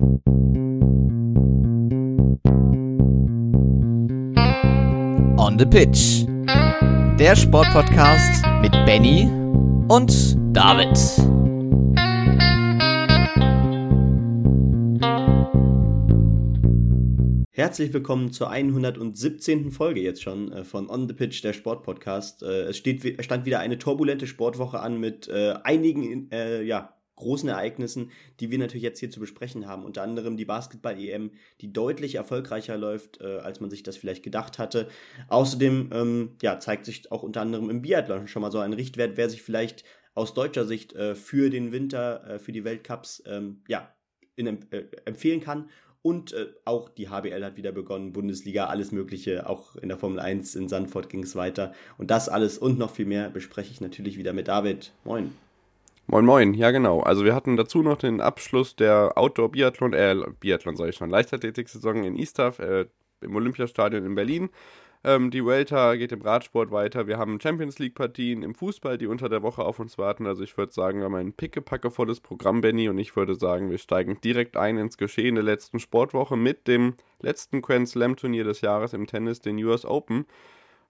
On the Pitch. Der Sportpodcast mit Benny und David. Herzlich willkommen zur 117. Folge jetzt schon äh, von On the Pitch, der Sportpodcast. Äh, es steht, stand wieder eine turbulente Sportwoche an mit äh, einigen äh, ja, großen Ereignissen, die wir natürlich jetzt hier zu besprechen haben. Unter anderem die Basketball-EM, die deutlich erfolgreicher läuft, äh, als man sich das vielleicht gedacht hatte. Außerdem ähm, ja, zeigt sich auch unter anderem im Biathlon schon mal so ein Richtwert, wer sich vielleicht aus deutscher Sicht äh, für den Winter, äh, für die Weltcups ähm, ja, in, äh, empfehlen kann. Und äh, auch die HBL hat wieder begonnen, Bundesliga, alles Mögliche. Auch in der Formel 1 in Sandford ging es weiter. Und das alles und noch viel mehr bespreche ich natürlich wieder mit David. Moin. Moin Moin, ja genau. Also wir hatten dazu noch den Abschluss der Outdoor-Biathlon, äh, Biathlon sage ich schon, Leichtathletik-Saison in Istaf, äh, im Olympiastadion in Berlin. Ähm, die Welter geht im Radsport weiter. Wir haben Champions League-Partien im Fußball, die unter der Woche auf uns warten. Also ich würde sagen, wir haben ein pickepackevolles Programm, Benny. Und ich würde sagen, wir steigen direkt ein ins Geschehen der letzten Sportwoche mit dem letzten Grand Slam-Turnier des Jahres im Tennis, den US Open.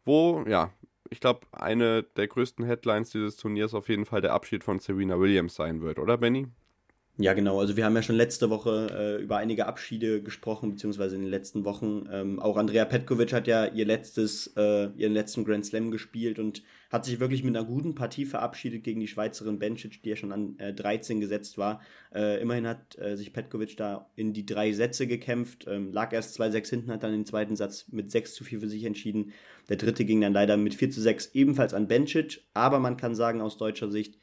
Wo, ja, ich glaube, eine der größten Headlines dieses Turniers auf jeden Fall der Abschied von Serena Williams sein wird, oder Benny? Ja, genau. Also wir haben ja schon letzte Woche äh, über einige Abschiede gesprochen, beziehungsweise in den letzten Wochen. Ähm, auch Andrea Petkovic hat ja ihr letztes, äh, ihren letzten Grand Slam gespielt und hat sich wirklich mit einer guten Partie verabschiedet gegen die Schweizerin Bencic, die ja schon an äh, 13 gesetzt war. Äh, immerhin hat äh, sich Petkovic da in die drei Sätze gekämpft, ähm, lag erst 2-6 hinten, hat dann den zweiten Satz mit 6 zu 4 für sich entschieden. Der dritte ging dann leider mit 4 zu 6 ebenfalls an Bencic, aber man kann sagen aus deutscher Sicht,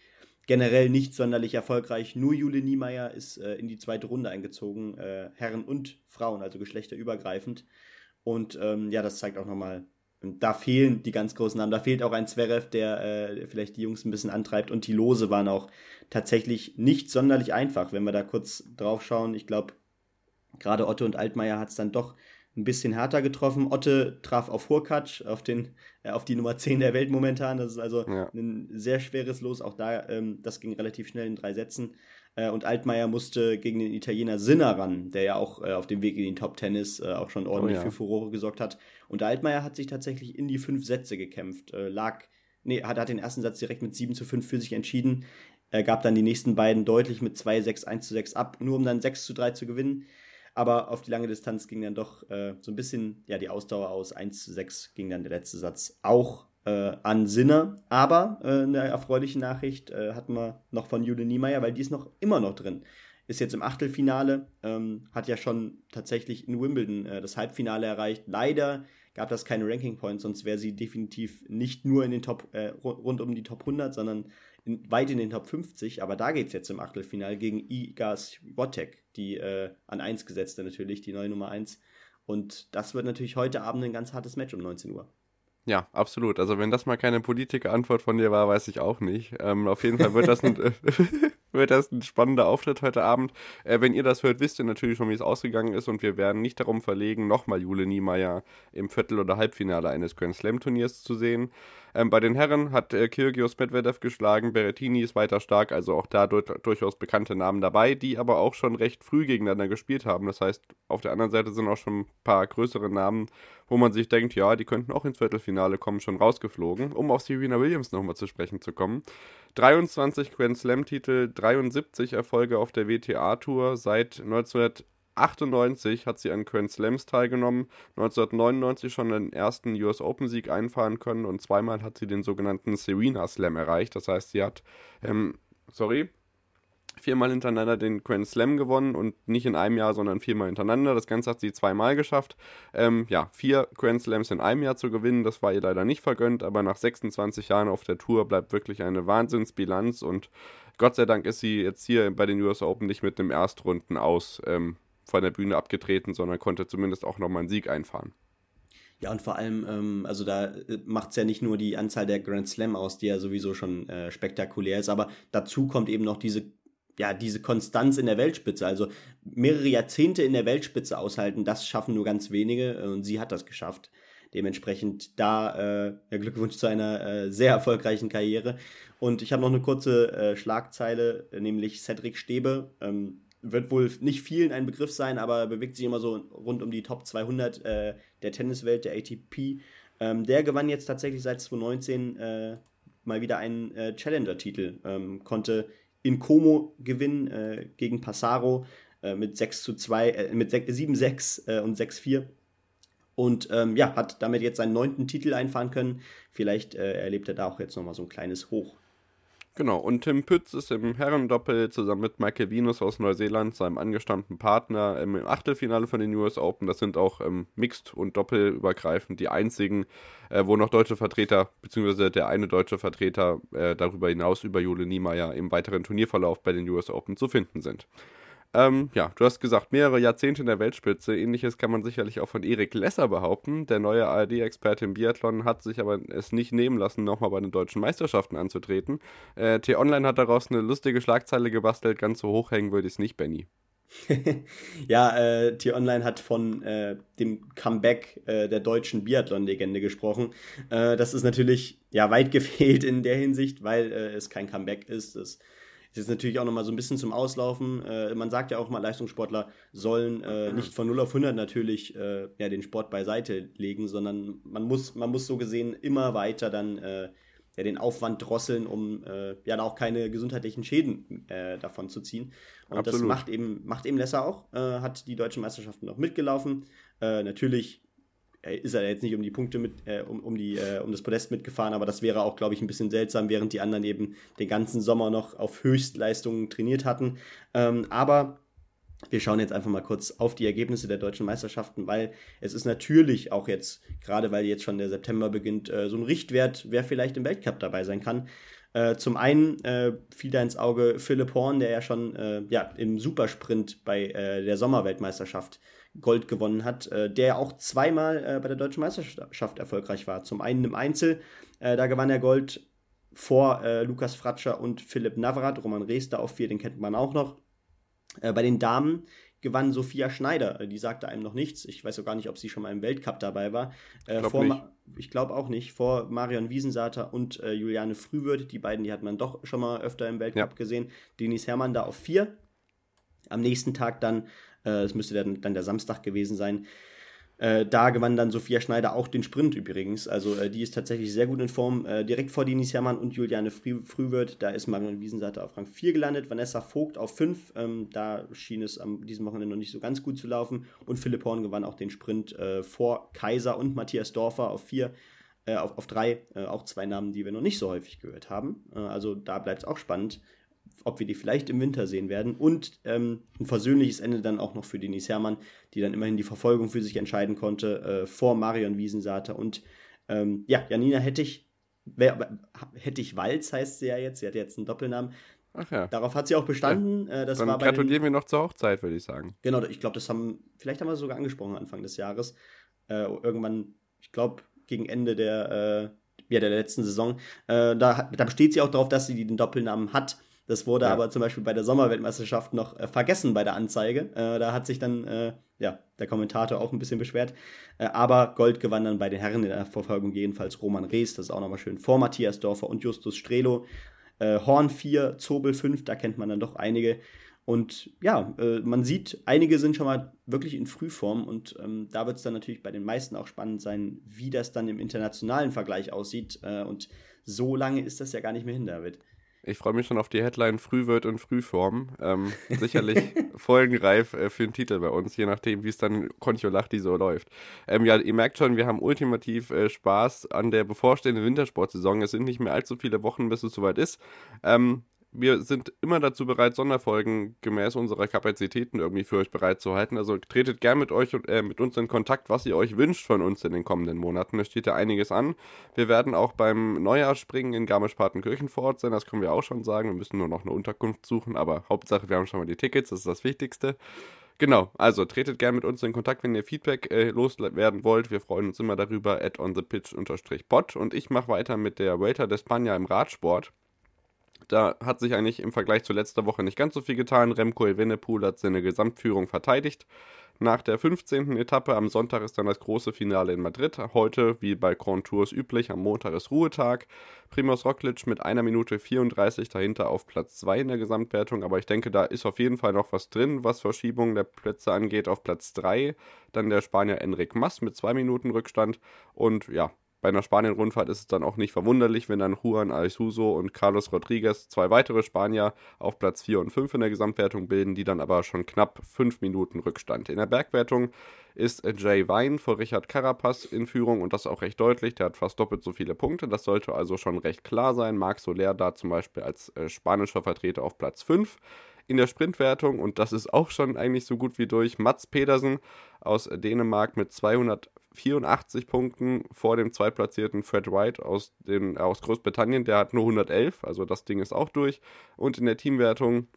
generell nicht sonderlich erfolgreich. Nur Jule Niemeyer ist äh, in die zweite Runde eingezogen, äh, Herren und Frauen, also geschlechterübergreifend. Und ähm, ja, das zeigt auch nochmal, da fehlen die ganz großen Namen. Da fehlt auch ein Zverev, der äh, vielleicht die Jungs ein bisschen antreibt. Und die Lose waren auch tatsächlich nicht sonderlich einfach, wenn wir da kurz drauf schauen. Ich glaube, gerade Otto und Altmaier hat es dann doch ein bisschen härter getroffen. Otte traf auf Hurkacz, auf, den, äh, auf die Nummer 10 der Welt momentan. Das ist also ja. ein sehr schweres Los. Auch da, ähm, das ging relativ schnell in drei Sätzen. Äh, und Altmaier musste gegen den Italiener Sinner ran, der ja auch äh, auf dem Weg in den Top Tennis äh, auch schon ordentlich oh, ja. für Furore gesorgt hat. Und Altmaier hat sich tatsächlich in die fünf Sätze gekämpft. Äh, lag, nee, hat, hat den ersten Satz direkt mit 7 zu 5 für sich entschieden. Er gab dann die nächsten beiden deutlich mit 2, 6, 1 zu 6 ab, nur um dann 6 zu 3 zu gewinnen. Aber auf die lange Distanz ging dann doch äh, so ein bisschen ja, die Ausdauer aus. 1 zu 6 ging dann der letzte Satz auch äh, an Sinne. Aber äh, eine erfreuliche Nachricht äh, hatten wir noch von Jule Niemeyer, weil die ist noch immer noch drin. Ist jetzt im Achtelfinale, ähm, hat ja schon tatsächlich in Wimbledon äh, das Halbfinale erreicht. Leider gab das keine Ranking Points, sonst wäre sie definitiv nicht nur in den Top, äh, rund um die Top 100, sondern in, weit in den Top 50, aber da geht es jetzt im Achtelfinale gegen Iga Swiatek, die äh, an 1 gesetzte natürlich, die neue Nummer 1. Und das wird natürlich heute Abend ein ganz hartes Match um 19 Uhr. Ja, absolut. Also wenn das mal keine Politiker-Antwort von dir war, weiß ich auch nicht. Ähm, auf jeden Fall wird das ein, wird das ein spannender Auftritt heute Abend. Äh, wenn ihr das hört, wisst ihr natürlich schon, wie es ausgegangen ist und wir werden nicht darum verlegen, nochmal Jule Niemeyer im Viertel- oder Halbfinale eines Grand Slam-Turniers zu sehen. Ähm, bei den Herren hat äh, Kyrgios Medvedev geschlagen, Berrettini ist weiter stark, also auch da durch, durchaus bekannte Namen dabei, die aber auch schon recht früh gegeneinander gespielt haben. Das heißt, auf der anderen Seite sind auch schon ein paar größere Namen, wo man sich denkt, ja, die könnten auch ins Viertelfinale kommen, schon rausgeflogen. Um auf Serena Williams nochmal zu sprechen zu kommen. 23 Grand Slam-Titel, 73 Erfolge auf der WTA-Tour seit 1900 98 hat sie an Grand Slams teilgenommen, 1999 schon den ersten US Open Sieg einfahren können und zweimal hat sie den sogenannten Serena Slam erreicht. Das heißt, sie hat, ähm, sorry, viermal hintereinander den Grand Slam gewonnen und nicht in einem Jahr, sondern viermal hintereinander. Das Ganze hat sie zweimal geschafft. Ähm, ja, vier Grand Slams in einem Jahr zu gewinnen, das war ihr leider nicht vergönnt, aber nach 26 Jahren auf der Tour bleibt wirklich eine Wahnsinnsbilanz und Gott sei Dank ist sie jetzt hier bei den US Open nicht mit dem Erstrunden aus ähm, von der Bühne abgetreten, sondern konnte zumindest auch nochmal einen Sieg einfahren. Ja, und vor allem, ähm, also da äh, macht es ja nicht nur die Anzahl der Grand Slam aus, die ja sowieso schon äh, spektakulär ist, aber dazu kommt eben noch diese, ja, diese Konstanz in der Weltspitze. Also mehrere Jahrzehnte in der Weltspitze aushalten, das schaffen nur ganz wenige äh, und sie hat das geschafft. Dementsprechend da äh, Glückwunsch zu einer äh, sehr erfolgreichen Karriere. Und ich habe noch eine kurze äh, Schlagzeile, nämlich Cedric Stäbe. Ähm, wird wohl nicht vielen ein Begriff sein, aber bewegt sich immer so rund um die Top 200 äh, der Tenniswelt, der ATP. Ähm, der gewann jetzt tatsächlich seit 2019 äh, mal wieder einen äh, Challenger-Titel, ähm, konnte in Como gewinnen äh, gegen Passaro äh, mit 6 zu 2, äh, mit 7-6 äh, und 6-4. Und ähm, ja, hat damit jetzt seinen neunten Titel einfahren können. Vielleicht äh, erlebt er da auch jetzt nochmal so ein kleines Hoch. Genau, und Tim Pütz ist im Herrendoppel zusammen mit Michael Venus aus Neuseeland, seinem angestammten Partner, im Achtelfinale von den US Open. Das sind auch ähm, Mixed- und Doppelübergreifend die einzigen, äh, wo noch deutsche Vertreter, beziehungsweise der eine deutsche Vertreter äh, darüber hinaus über Jule Niemeyer im weiteren Turnierverlauf bei den US Open zu finden sind. Ähm, ja, du hast gesagt, mehrere Jahrzehnte in der Weltspitze. Ähnliches kann man sicherlich auch von Erik Lesser behaupten. Der neue ARD-Experte im Biathlon hat sich aber es nicht nehmen lassen, nochmal bei den deutschen Meisterschaften anzutreten. Äh, T-Online hat daraus eine lustige Schlagzeile gebastelt. Ganz so hoch hängen würde ich es nicht, Benny. ja, äh, T-Online hat von äh, dem Comeback äh, der deutschen Biathlon-Legende gesprochen. Äh, das ist natürlich ja weit gefehlt in der Hinsicht, weil äh, es kein Comeback ist. Es ist jetzt natürlich auch nochmal so ein bisschen zum Auslaufen. Äh, man sagt ja auch mal, Leistungssportler sollen äh, nicht von 0 auf 100 natürlich äh, ja, den Sport beiseite legen, sondern man muss, man muss so gesehen immer weiter dann äh, ja, den Aufwand drosseln, um äh, ja auch keine gesundheitlichen Schäden äh, davon zu ziehen. Und Absolut. das macht eben, macht eben Lesser auch, hat die deutschen Meisterschaften noch mitgelaufen. natürlich ist er jetzt nicht um die Punkte mit, äh, um, um, die, äh, um das Podest mitgefahren, aber das wäre auch, glaube ich, ein bisschen seltsam, während die anderen eben den ganzen Sommer noch auf Höchstleistungen trainiert hatten. Ähm, aber wir schauen jetzt einfach mal kurz auf die Ergebnisse der deutschen Meisterschaften, weil es ist natürlich auch jetzt, gerade weil jetzt schon der September beginnt, äh, so ein Richtwert, wer vielleicht im Weltcup dabei sein kann. Äh, zum einen äh, fiel da ins Auge Philipp Horn, der ja schon äh, ja, im Supersprint bei äh, der Sommerweltmeisterschaft Gold gewonnen hat, äh, der auch zweimal äh, bei der deutschen Meisterschaft erfolgreich war. Zum einen im Einzel, äh, da gewann er Gold vor äh, Lukas Fratscher und Philipp Navrat, Roman Rees da auf vier, den kennt man auch noch. Äh, bei den Damen gewann Sophia Schneider, äh, die sagte einem noch nichts. Ich weiß auch gar nicht, ob sie schon mal im Weltcup dabei war. ich glaube glaub auch nicht. Vor Marion Wiesensater und Juliane Frühwürth, die beiden, die hat man doch schon mal öfter im Weltcup ja. gesehen. Denis Hermann da auf vier. Am nächsten Tag dann es äh, müsste dann, dann der Samstag gewesen sein. Äh, da gewann dann Sophia Schneider auch den Sprint übrigens. Also äh, die ist tatsächlich sehr gut in Form. Äh, direkt vor Denis Hermann und Juliane Früh Frühwirth. Da ist Marion Wiesenseite auf Rang 4 gelandet. Vanessa Vogt auf 5. Ähm, da schien es am diesem Wochenende noch nicht so ganz gut zu laufen. Und Philipp Horn gewann auch den Sprint äh, vor Kaiser und Matthias Dorfer auf 4. Äh, auf, auf drei, auch zwei Namen, die wir noch nicht so häufig gehört haben. also da bleibt es auch spannend ob wir die vielleicht im Winter sehen werden. Und ähm, ein versöhnliches Ende dann auch noch für Denise Herrmann, die dann immerhin die Verfolgung für sich entscheiden konnte, äh, vor Marion Wiesensater. Und ähm, ja, Janina Hettich, wer, Hettich Walz heißt sie ja jetzt, sie hat jetzt einen Doppelnamen. Ach ja. Darauf hat sie auch bestanden. Ja. Äh, das dann war gratulieren den, wir noch zur Hochzeit, würde ich sagen. Genau, ich glaube, das haben, vielleicht haben wir sogar angesprochen Anfang des Jahres. Äh, irgendwann, ich glaube, gegen Ende der, äh, ja, der letzten Saison. Äh, da, da besteht sie auch darauf, dass sie den Doppelnamen hat. Das wurde ja. aber zum Beispiel bei der Sommerweltmeisterschaft noch äh, vergessen bei der Anzeige. Äh, da hat sich dann äh, ja, der Kommentator auch ein bisschen beschwert. Äh, aber Gold gewann dann bei den Herren in der Verfolgung jedenfalls Roman Rees, das ist auch nochmal schön, vor Matthias Dorfer und Justus Strelo. Äh, Horn 4, Zobel 5, da kennt man dann doch einige. Und ja, äh, man sieht, einige sind schon mal wirklich in Frühform und ähm, da wird es dann natürlich bei den meisten auch spannend sein, wie das dann im internationalen Vergleich aussieht. und so lange ist das ja gar nicht mehr hin, David. Ich freue mich schon auf die Headline Frühwirt und Frühform. Ähm, sicherlich folgenreif äh, für den Titel bei uns, je nachdem, wie es dann Kontiolahti so läuft. Ähm, ja, ihr merkt schon, wir haben ultimativ äh, Spaß an der bevorstehenden Wintersportsaison. Es sind nicht mehr allzu viele Wochen, bis es soweit ist. Ähm, wir sind immer dazu bereit, Sonderfolgen gemäß unserer Kapazitäten irgendwie für euch bereitzuhalten. Also tretet gern mit euch und äh, mit uns in Kontakt, was ihr euch wünscht von uns in den kommenden Monaten. Da steht ja einiges an. Wir werden auch beim Neujahrsspringen in Garmisch-Partenkirchen vor Ort sein, das können wir auch schon sagen. Wir müssen nur noch eine Unterkunft suchen, aber Hauptsache, wir haben schon mal die Tickets, das ist das Wichtigste. Genau, also tretet gerne mit uns in Kontakt, wenn ihr Feedback äh, loswerden wollt. Wir freuen uns immer darüber, at onthepitch-pod. Und ich mache weiter mit der Welter d'Espagna im Radsport. Da hat sich eigentlich im Vergleich zu letzter Woche nicht ganz so viel getan. Remco Evenepoel hat seine Gesamtführung verteidigt. Nach der 15. Etappe am Sonntag ist dann das große Finale in Madrid. Heute, wie bei Grand Tours üblich, am Montag ist Ruhetag. Primoz Roglic mit einer Minute 34 dahinter auf Platz 2 in der Gesamtwertung. Aber ich denke, da ist auf jeden Fall noch was drin, was Verschiebungen der Plätze angeht. Auf Platz 3 dann der Spanier Enric Mas mit zwei Minuten Rückstand. Und ja, bei einer Spanien-Rundfahrt ist es dann auch nicht verwunderlich, wenn dann Juan Ayuso und Carlos Rodriguez zwei weitere Spanier auf Platz 4 und 5 in der Gesamtwertung bilden, die dann aber schon knapp 5 Minuten Rückstand. In der Bergwertung ist Jay Wein vor Richard Carapaz in Führung und das auch recht deutlich. Der hat fast doppelt so viele Punkte. Das sollte also schon recht klar sein. Marc Soler da zum Beispiel als äh, spanischer Vertreter auf Platz 5 in der Sprintwertung und das ist auch schon eigentlich so gut wie durch. Mats Pedersen aus Dänemark mit 284 Punkten vor dem zweitplatzierten Fred White aus, den, aus Großbritannien. Der hat nur 111, also das Ding ist auch durch. Und in der Teamwertung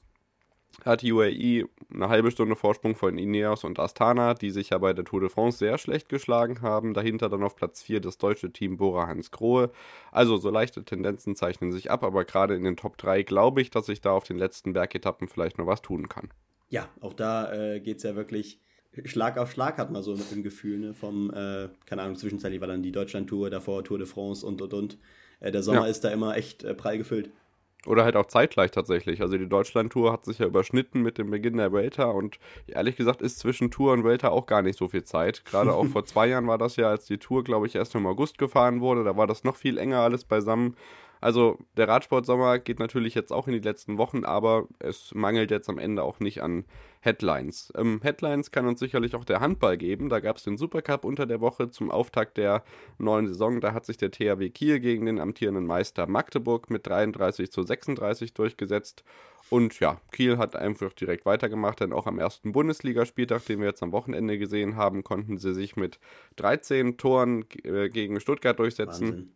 hat die UAE eine halbe Stunde Vorsprung von Ineos und Astana, die sich ja bei der Tour de France sehr schlecht geschlagen haben. Dahinter dann auf Platz 4 das deutsche Team Bora Hans Grohe. Also so leichte Tendenzen zeichnen sich ab, aber gerade in den Top 3 glaube ich, dass ich da auf den letzten Bergetappen vielleicht noch was tun kann. Ja, auch da äh, geht es ja wirklich Schlag auf Schlag, hat man so ein Gefühl, ne? Vom, äh, keine Ahnung, zwischenzeitlich war dann die Deutschland-Tour, davor Tour de France und und und. Äh, der Sommer ja. ist da immer echt äh, prall gefüllt. Oder halt auch zeitgleich tatsächlich. Also die Deutschland-Tour hat sich ja überschnitten mit dem Beginn der Welta und ehrlich gesagt ist zwischen Tour und Welta auch gar nicht so viel Zeit. Gerade auch vor zwei Jahren war das ja, als die Tour, glaube ich, erst im August gefahren wurde. Da war das noch viel enger alles beisammen. Also der Radsportsommer geht natürlich jetzt auch in die letzten Wochen, aber es mangelt jetzt am Ende auch nicht an Headlines. Ähm, Headlines kann uns sicherlich auch der Handball geben. Da gab es den Supercup unter der Woche zum Auftakt der neuen Saison. Da hat sich der THW Kiel gegen den amtierenden Meister Magdeburg mit 33 zu 36 durchgesetzt. Und ja, Kiel hat einfach direkt weitergemacht, denn auch am ersten Bundesligaspieltag, den wir jetzt am Wochenende gesehen haben, konnten sie sich mit 13 Toren äh, gegen Stuttgart durchsetzen. Wahnsinn.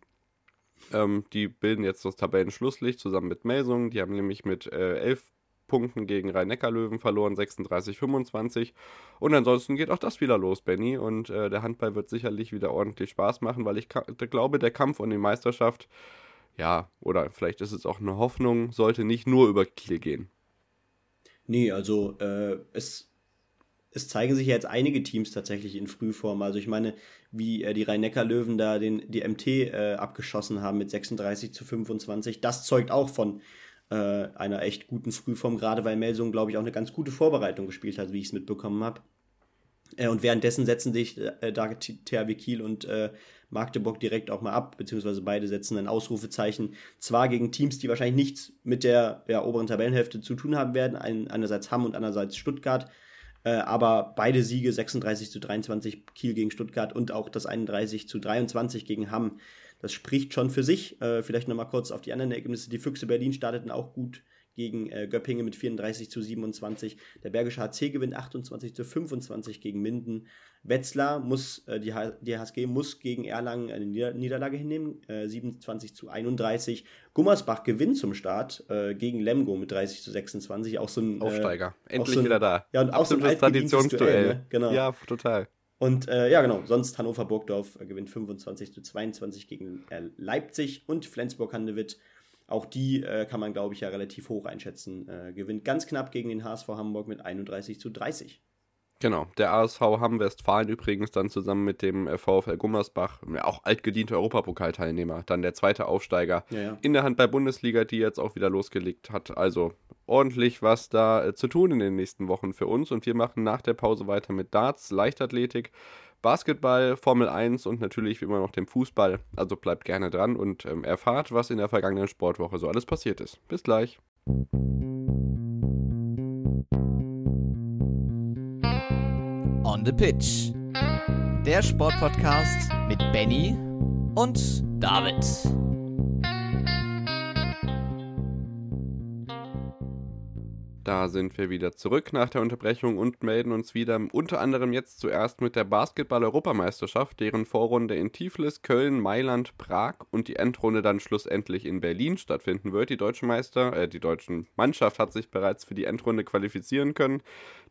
Ähm, die bilden jetzt das Tabellenschlusslicht zusammen mit Melsungen. Die haben nämlich mit äh, 11 Punkten gegen Rhein-Neckar-Löwen verloren, 36-25. Und ansonsten geht auch das wieder los, Benny. Und äh, der Handball wird sicherlich wieder ordentlich Spaß machen, weil ich glaube, der Kampf um die Meisterschaft, ja, oder vielleicht ist es auch eine Hoffnung, sollte nicht nur über Kiel gehen. Nee, also äh, es es zeigen sich ja jetzt einige Teams tatsächlich in Frühform. Also ich meine, wie äh, die Rhein-Neckar-Löwen da den, die MT äh, abgeschossen haben mit 36 zu 25, das zeugt auch von äh, einer echt guten Frühform, gerade weil Melsung, glaube ich, auch eine ganz gute Vorbereitung gespielt hat, wie ich es mitbekommen habe. Äh, und währenddessen setzen sich äh, da THW Kiel und äh, Magdeburg direkt auch mal ab, beziehungsweise beide setzen ein Ausrufezeichen. Zwar gegen Teams, die wahrscheinlich nichts mit der ja, oberen Tabellenhälfte zu tun haben werden, ein, einerseits Hamm und andererseits Stuttgart, äh, aber beide Siege 36 zu 23 Kiel gegen Stuttgart und auch das 31 zu 23 gegen Hamm. Das spricht schon für sich. Äh, vielleicht nochmal kurz auf die anderen Ergebnisse. Die Füchse Berlin starteten auch gut gegen äh, Göppingen mit 34 zu 27. Der Bergische HC gewinnt 28 zu 25 gegen Minden. Wetzlar muss, äh, die, H die HSG muss gegen Erlangen eine Nieder Niederlage hinnehmen, äh, 27 zu 31. Gummersbach gewinnt zum Start äh, gegen Lemgo mit 30 zu 26. Auch so ein äh, Aufsteiger. Endlich so ein, wieder da. Ja, und auch so ein Traditionsduell. Ne? Genau. Ja, total. Und äh, ja, genau, sonst Hannover Burgdorf äh, gewinnt 25 zu 22 gegen Leipzig und Flensburg-Handewitt auch die äh, kann man, glaube ich, ja relativ hoch einschätzen. Äh, gewinnt ganz knapp gegen den HSV Hamburg mit 31 zu 30. Genau, der ASV Hamm-Westfalen übrigens dann zusammen mit dem äh, VfL Gummersbach, ja, auch altgediente Europapokalteilnehmer, dann der zweite Aufsteiger ja, ja. in der Handball-Bundesliga, die jetzt auch wieder losgelegt hat. Also ordentlich was da äh, zu tun in den nächsten Wochen für uns und wir machen nach der Pause weiter mit Darts, Leichtathletik, Basketball, Formel 1 und natürlich wie immer noch dem Fußball. Also bleibt gerne dran und ähm, erfahrt, was in der vergangenen Sportwoche so alles passiert ist. Bis gleich. On the Pitch. Der Sportpodcast mit Benny und David. Da sind wir wieder zurück nach der Unterbrechung und melden uns wieder unter anderem jetzt zuerst mit der Basketball-Europameisterschaft, deren Vorrunde in Tiflis, Köln, Mailand, Prag und die Endrunde dann schlussendlich in Berlin stattfinden wird. Die deutsche Meister, äh, die deutsche Mannschaft hat sich bereits für die Endrunde qualifizieren können.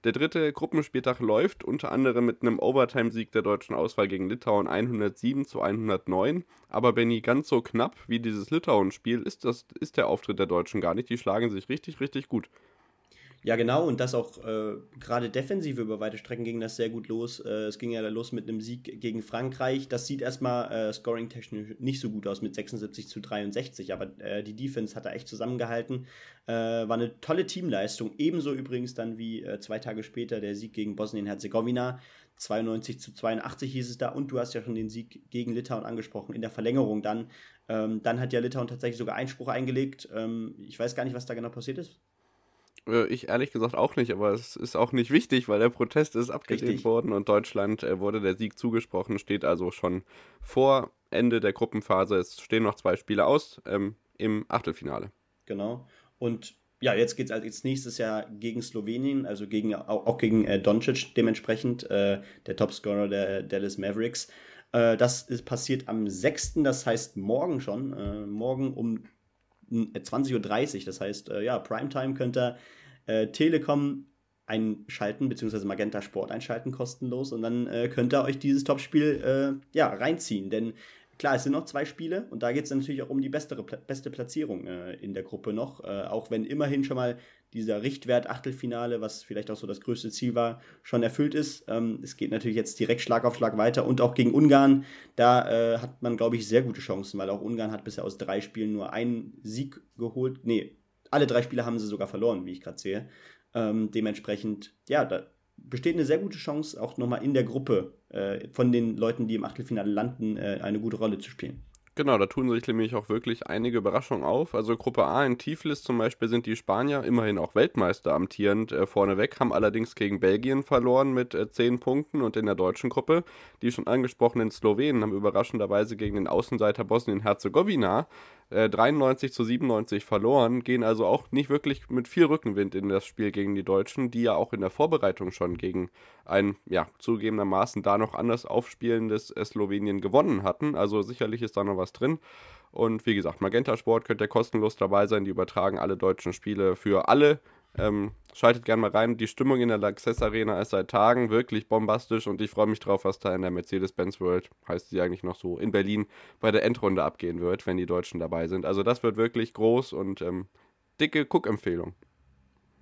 Der dritte Gruppenspieltag läuft unter anderem mit einem Overtime-Sieg der deutschen Auswahl gegen Litauen 107 zu 109. Aber Benny, ganz so knapp wie dieses Litauen-Spiel ist, ist der Auftritt der Deutschen gar nicht. Die schlagen sich richtig, richtig gut. Ja, genau, und das auch äh, gerade defensiv über weite Strecken ging das sehr gut los. Äh, es ging ja los mit einem Sieg gegen Frankreich. Das sieht erstmal äh, scoring-technisch nicht so gut aus mit 76 zu 63, aber äh, die Defense hat da echt zusammengehalten. Äh, war eine tolle Teamleistung. Ebenso übrigens dann wie äh, zwei Tage später der Sieg gegen Bosnien-Herzegowina. 92 zu 82 hieß es da. Und du hast ja schon den Sieg gegen Litauen angesprochen in der Verlängerung dann. Ähm, dann hat ja Litauen tatsächlich sogar Einspruch eingelegt. Ähm, ich weiß gar nicht, was da genau passiert ist. Äh, ich ehrlich gesagt auch nicht, aber es ist auch nicht wichtig, weil der Protest ist abgelehnt Richtig. worden und Deutschland äh, wurde der Sieg zugesprochen, steht also schon vor Ende der Gruppenphase. Es stehen noch zwei Spiele aus ähm, im Achtelfinale. Genau. Und ja, jetzt geht es als nächstes Jahr gegen Slowenien, also gegen, auch, auch gegen äh, Doncic dementsprechend, äh, der Topscorer der Dallas Mavericks. Äh, das ist passiert am 6., das heißt morgen schon, äh, morgen um 20.30 Uhr, das heißt, äh, ja, Primetime könnt ihr äh, Telekom einschalten, beziehungsweise Magenta Sport einschalten, kostenlos. Und dann äh, könnt ihr euch dieses Topspiel äh, ja, reinziehen. Denn klar, es sind noch zwei Spiele und da geht es natürlich auch um die bessere, beste Platzierung äh, in der Gruppe noch. Äh, auch wenn immerhin schon mal dieser Richtwert Achtelfinale, was vielleicht auch so das größte Ziel war, schon erfüllt ist. Ähm, es geht natürlich jetzt direkt Schlag auf Schlag weiter und auch gegen Ungarn, da äh, hat man, glaube ich, sehr gute Chancen, weil auch Ungarn hat bisher aus drei Spielen nur einen Sieg geholt. Nee, alle drei Spiele haben sie sogar verloren, wie ich gerade sehe. Ähm, dementsprechend, ja, da besteht eine sehr gute Chance, auch nochmal in der Gruppe von den Leuten, die im Achtelfinale landen, äh, eine gute Rolle zu spielen. Genau, da tun sich nämlich auch wirklich einige Überraschungen auf. Also Gruppe A in Tiflis zum Beispiel sind die Spanier immerhin auch Weltmeister amtierend äh, vorneweg, haben allerdings gegen Belgien verloren mit äh, 10 Punkten und in der deutschen Gruppe die schon angesprochenen Slowenen haben überraschenderweise gegen den Außenseiter Bosnien-Herzegowina 93 äh, zu 97 verloren, gehen also auch nicht wirklich mit viel Rückenwind in das Spiel gegen die Deutschen, die ja auch in der Vorbereitung schon gegen ein, ja, zugegebenermaßen da noch anders aufspielendes äh, Slowenien gewonnen hatten. Also sicherlich ist da noch was drin. Und wie gesagt, Magenta Sport könnt ihr kostenlos dabei sein. Die übertragen alle deutschen Spiele für alle ähm, schaltet gerne mal rein. Die Stimmung in der Laxess Arena ist seit Tagen wirklich bombastisch und ich freue mich drauf, was da in der Mercedes-Benz World, heißt sie eigentlich noch so, in Berlin bei der Endrunde abgehen wird, wenn die Deutschen dabei sind. Also das wird wirklich groß und ähm, dicke Cook-Empfehlung.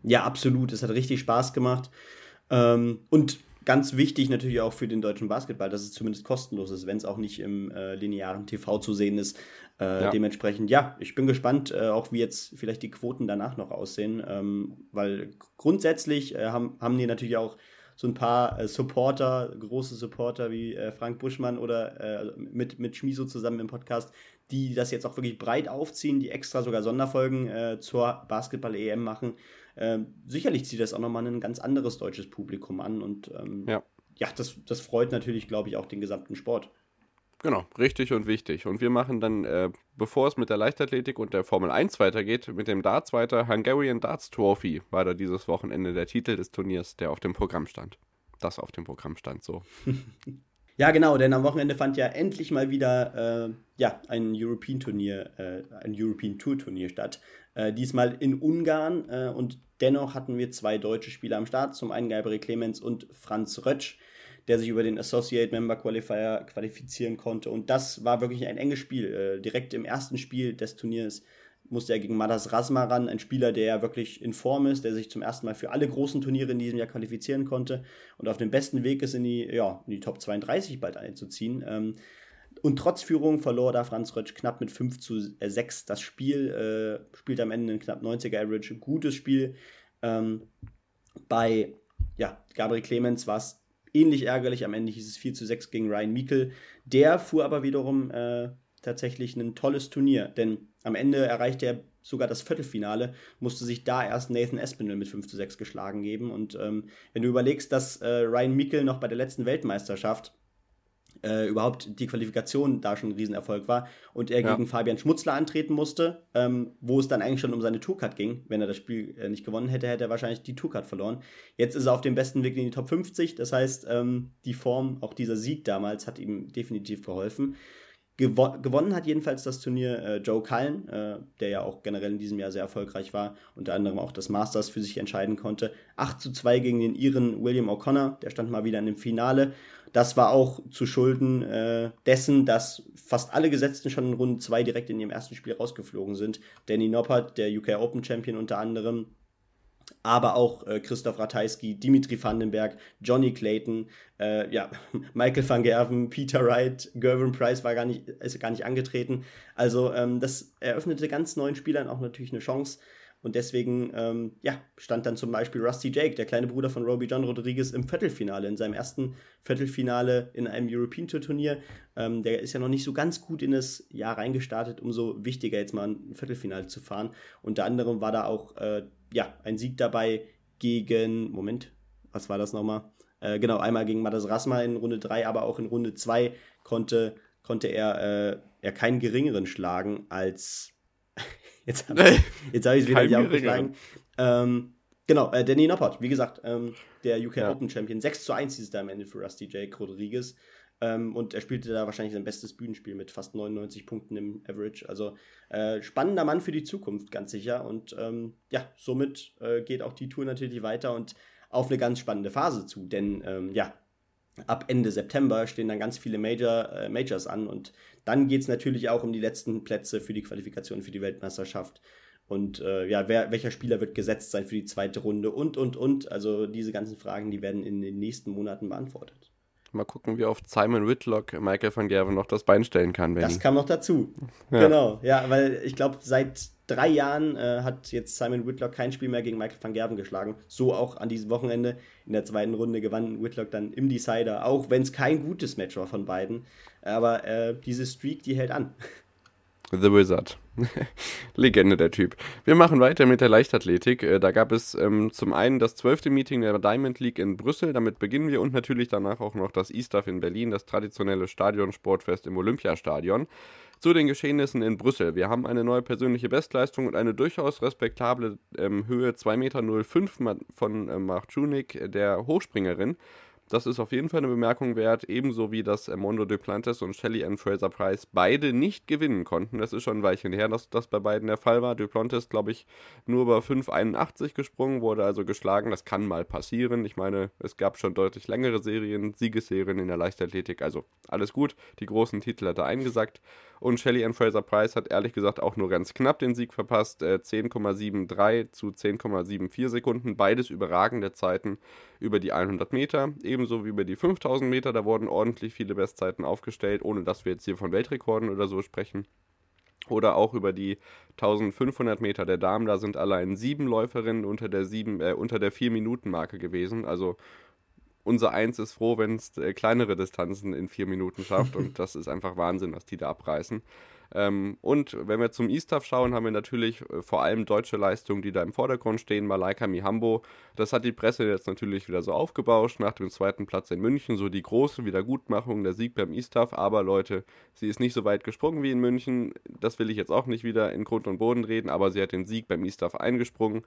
Ja, absolut. Es hat richtig Spaß gemacht. Ähm, und ganz wichtig natürlich auch für den deutschen Basketball, dass es zumindest kostenlos ist, wenn es auch nicht im äh, linearen TV zu sehen ist. Äh, ja. Dementsprechend, ja, ich bin gespannt, äh, auch wie jetzt vielleicht die Quoten danach noch aussehen, ähm, weil grundsätzlich äh, haben, haben die natürlich auch so ein paar äh, Supporter, große Supporter wie äh, Frank Buschmann oder mit, mit Schmiso zusammen im Podcast, die das jetzt auch wirklich breit aufziehen, die extra sogar Sonderfolgen zur Basketball-EM machen. Ähm, sicherlich zieht das auch nochmal ein ganz anderes deutsches Publikum an und ähm, ja. ja, das, das freut natürlich, glaube ich, auch den gesamten Sport. Genau, richtig und wichtig. Und wir machen dann, äh, bevor es mit der Leichtathletik und der Formel 1 weitergeht, mit dem Darts weiter. Hungarian Darts Trophy war da dieses Wochenende der Titel des Turniers, der auf dem Programm stand. Das auf dem Programm stand so. ja, genau, denn am Wochenende fand ja endlich mal wieder äh, ja, ein European Turnier, äh, ein European Tour Turnier statt. Äh, diesmal in Ungarn äh, und dennoch hatten wir zwei deutsche Spieler am Start, zum einen Gabriel Clemens und Franz Rötsch, der sich über den Associate Member Qualifier qualifizieren konnte und das war wirklich ein enges Spiel. Äh, direkt im ersten Spiel des Turniers musste er gegen Madas Rasma ran, ein Spieler, der ja wirklich in Form ist, der sich zum ersten Mal für alle großen Turniere in diesem Jahr qualifizieren konnte und auf dem besten Weg ist, in die, ja, in die Top 32 bald einzuziehen. Ähm, und trotz Führung verlor da Franz Rötsch knapp mit 5 zu 6 das Spiel, äh, spielt am Ende ein knapp 90er Average, gutes Spiel. Ähm, bei ja, Gabriel Clemens war es ähnlich ärgerlich, am Ende hieß es 4 zu 6 gegen Ryan Meikle. Der fuhr aber wiederum äh, tatsächlich ein tolles Turnier, denn am Ende erreichte er sogar das Viertelfinale, musste sich da erst Nathan Espinel mit 5 zu 6 geschlagen geben. Und ähm, wenn du überlegst, dass äh, Ryan Meikle noch bei der letzten Weltmeisterschaft äh, überhaupt die Qualifikation da schon ein Riesenerfolg war und er ja. gegen Fabian Schmutzler antreten musste, ähm, wo es dann eigentlich schon um seine Tourcard ging. Wenn er das Spiel äh, nicht gewonnen hätte, hätte er wahrscheinlich die Tourcard verloren. Jetzt ist er auf dem besten Weg in die Top 50, das heißt, ähm, die Form, auch dieser Sieg damals, hat ihm definitiv geholfen. Gewo gewonnen hat jedenfalls das Turnier äh, Joe Cullen, äh, der ja auch generell in diesem Jahr sehr erfolgreich war, unter anderem auch das Masters für sich entscheiden konnte. 8 zu 2 gegen den Iren William O'Connor, der stand mal wieder in dem Finale. Das war auch zu Schulden äh, dessen, dass fast alle Gesetzten schon in Runde 2 direkt in ihrem ersten Spiel rausgeflogen sind. Danny Noppert, der UK Open Champion unter anderem, aber auch äh, Christoph Ratajski, Dimitri Vandenberg, Johnny Clayton, äh, ja, Michael van Gerven, Peter Wright, Gervin Price war gar nicht, ist gar nicht angetreten. Also ähm, das eröffnete ganz neuen Spielern auch natürlich eine Chance. Und deswegen, ähm, ja, stand dann zum Beispiel Rusty Jake, der kleine Bruder von Roby John Rodriguez, im Viertelfinale, in seinem ersten Viertelfinale in einem European Tour Turnier. Ähm, der ist ja noch nicht so ganz gut in das Jahr reingestartet, umso wichtiger jetzt mal ein Viertelfinale zu fahren. Unter anderem war da auch, äh, ja, ein Sieg dabei gegen, Moment, was war das nochmal? Äh, genau, einmal gegen Madas Rasma in Runde 3, aber auch in Runde 2 konnte, konnte er, äh, er keinen geringeren schlagen als Jetzt habe ich es wieder nicht aufgeschlagen. Ähm, genau, äh, Danny Noppert, wie gesagt, ähm, der UK ja. Open Champion. 6 zu 1 ist da am Ende für Rusty Jake Rodriguez. Ähm, und er spielte da wahrscheinlich sein bestes Bühnenspiel mit fast 99 Punkten im Average. Also äh, spannender Mann für die Zukunft, ganz sicher. Und ähm, ja, somit äh, geht auch die Tour natürlich weiter und auf eine ganz spannende Phase zu. Denn ähm, ja, ab Ende September stehen dann ganz viele Major, äh, Majors an und dann geht es natürlich auch um die letzten Plätze für die Qualifikation für die Weltmeisterschaft. Und äh, ja, wer, welcher Spieler wird gesetzt sein für die zweite Runde und, und, und. Also diese ganzen Fragen, die werden in den nächsten Monaten beantwortet. Mal gucken, wie oft Simon Whitlock Michael van Gerven noch das Bein stellen kann. Benny. Das kam noch dazu. Ja. Genau, ja, weil ich glaube, seit drei Jahren äh, hat jetzt Simon Whitlock kein Spiel mehr gegen Michael van Gerven geschlagen. So auch an diesem Wochenende. In der zweiten Runde gewann Whitlock dann im Decider, auch wenn es kein gutes Match war von beiden. Aber äh, diese Streak, die hält an. The Wizard. Legende der Typ. Wir machen weiter mit der Leichtathletik. Äh, da gab es ähm, zum einen das zwölfte Meeting der Diamond League in Brüssel, damit beginnen wir und natürlich danach auch noch das E-Staff in Berlin, das traditionelle Stadionsportfest im Olympiastadion. Zu den Geschehnissen in Brüssel. Wir haben eine neue persönliche Bestleistung und eine durchaus respektable ähm, Höhe 2,05 Meter von äh, Mark Junik, der Hochspringerin. Das ist auf jeden Fall eine Bemerkung wert, ebenso wie dass Mondo Duplantis und Shelly Ann Fraser Price beide nicht gewinnen konnten. Das ist schon ein Weilchen her, dass das bei beiden der Fall war. Duplantis, glaube ich, nur über 5,81 gesprungen, wurde also geschlagen. Das kann mal passieren. Ich meine, es gab schon deutlich längere Serien, Siegesserien in der Leichtathletik. Also alles gut. Die großen Titel hat er eingesackt. Und Shelly Ann Fraser Price hat ehrlich gesagt auch nur ganz knapp den Sieg verpasst. Äh, 10,73 zu 10,74 Sekunden. Beides überragende Zeiten über die 100 Meter. Ebenso wie über die 5000 Meter. Da wurden ordentlich viele Bestzeiten aufgestellt, ohne dass wir jetzt hier von Weltrekorden oder so sprechen. Oder auch über die 1500 Meter der Damen. Da sind allein sieben Läuferinnen unter der, sieben, äh, unter der 4-Minuten-Marke gewesen. Also unser Eins ist froh, wenn es äh, kleinere Distanzen in vier Minuten schafft und das ist einfach Wahnsinn, was die da abreißen. Ähm, und wenn wir zum E-Staff schauen, haben wir natürlich äh, vor allem deutsche Leistungen, die da im Vordergrund stehen. Malaika Mihambo, das hat die Presse jetzt natürlich wieder so aufgebauscht nach dem zweiten Platz in München, so die große Wiedergutmachung, der Sieg beim E-Staff. Aber Leute, sie ist nicht so weit gesprungen wie in München. Das will ich jetzt auch nicht wieder in Grund und Boden reden, aber sie hat den Sieg beim E-Staff eingesprungen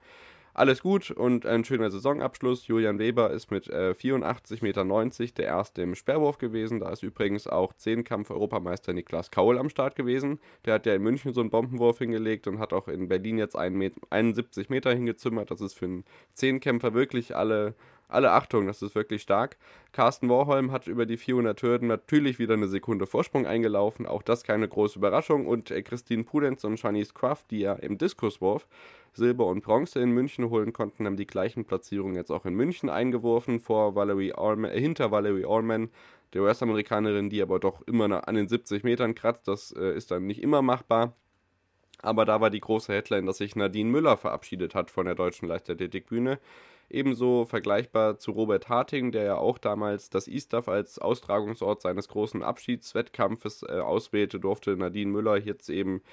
alles gut und ein schöner Saisonabschluss. Julian Weber ist mit äh, 84,90 Meter der erste im Sperrwurf gewesen. Da ist übrigens auch Zehnkampf-Europameister Niklas Kaul am Start gewesen. Der hat ja in München so einen Bombenwurf hingelegt und hat auch in Berlin jetzt 71 Meter hingezimmert. Das ist für einen Zehnkämpfer wirklich alle alle Achtung, das ist wirklich stark. Carsten Warholm hat über die 400 Hürden natürlich wieder eine Sekunde Vorsprung eingelaufen, auch das keine große Überraschung. Und äh, Christine Pudenz und Shanice Kraft, die ja im Diskuswurf Silber und Bronze in München holen konnten, haben die gleichen Platzierungen jetzt auch in München eingeworfen, vor Valerie Allman, äh, hinter Valerie Allman, der US-Amerikanerin, die aber doch immer an den 70 Metern kratzt. Das äh, ist dann nicht immer machbar. Aber da war die große Headline, dass sich Nadine Müller verabschiedet hat von der deutschen Leichtathletikbühne. Ebenso vergleichbar zu Robert Harting, der ja auch damals das ISTAF als Austragungsort seines großen Abschiedswettkampfes äh, auswählte, durfte Nadine Müller jetzt eben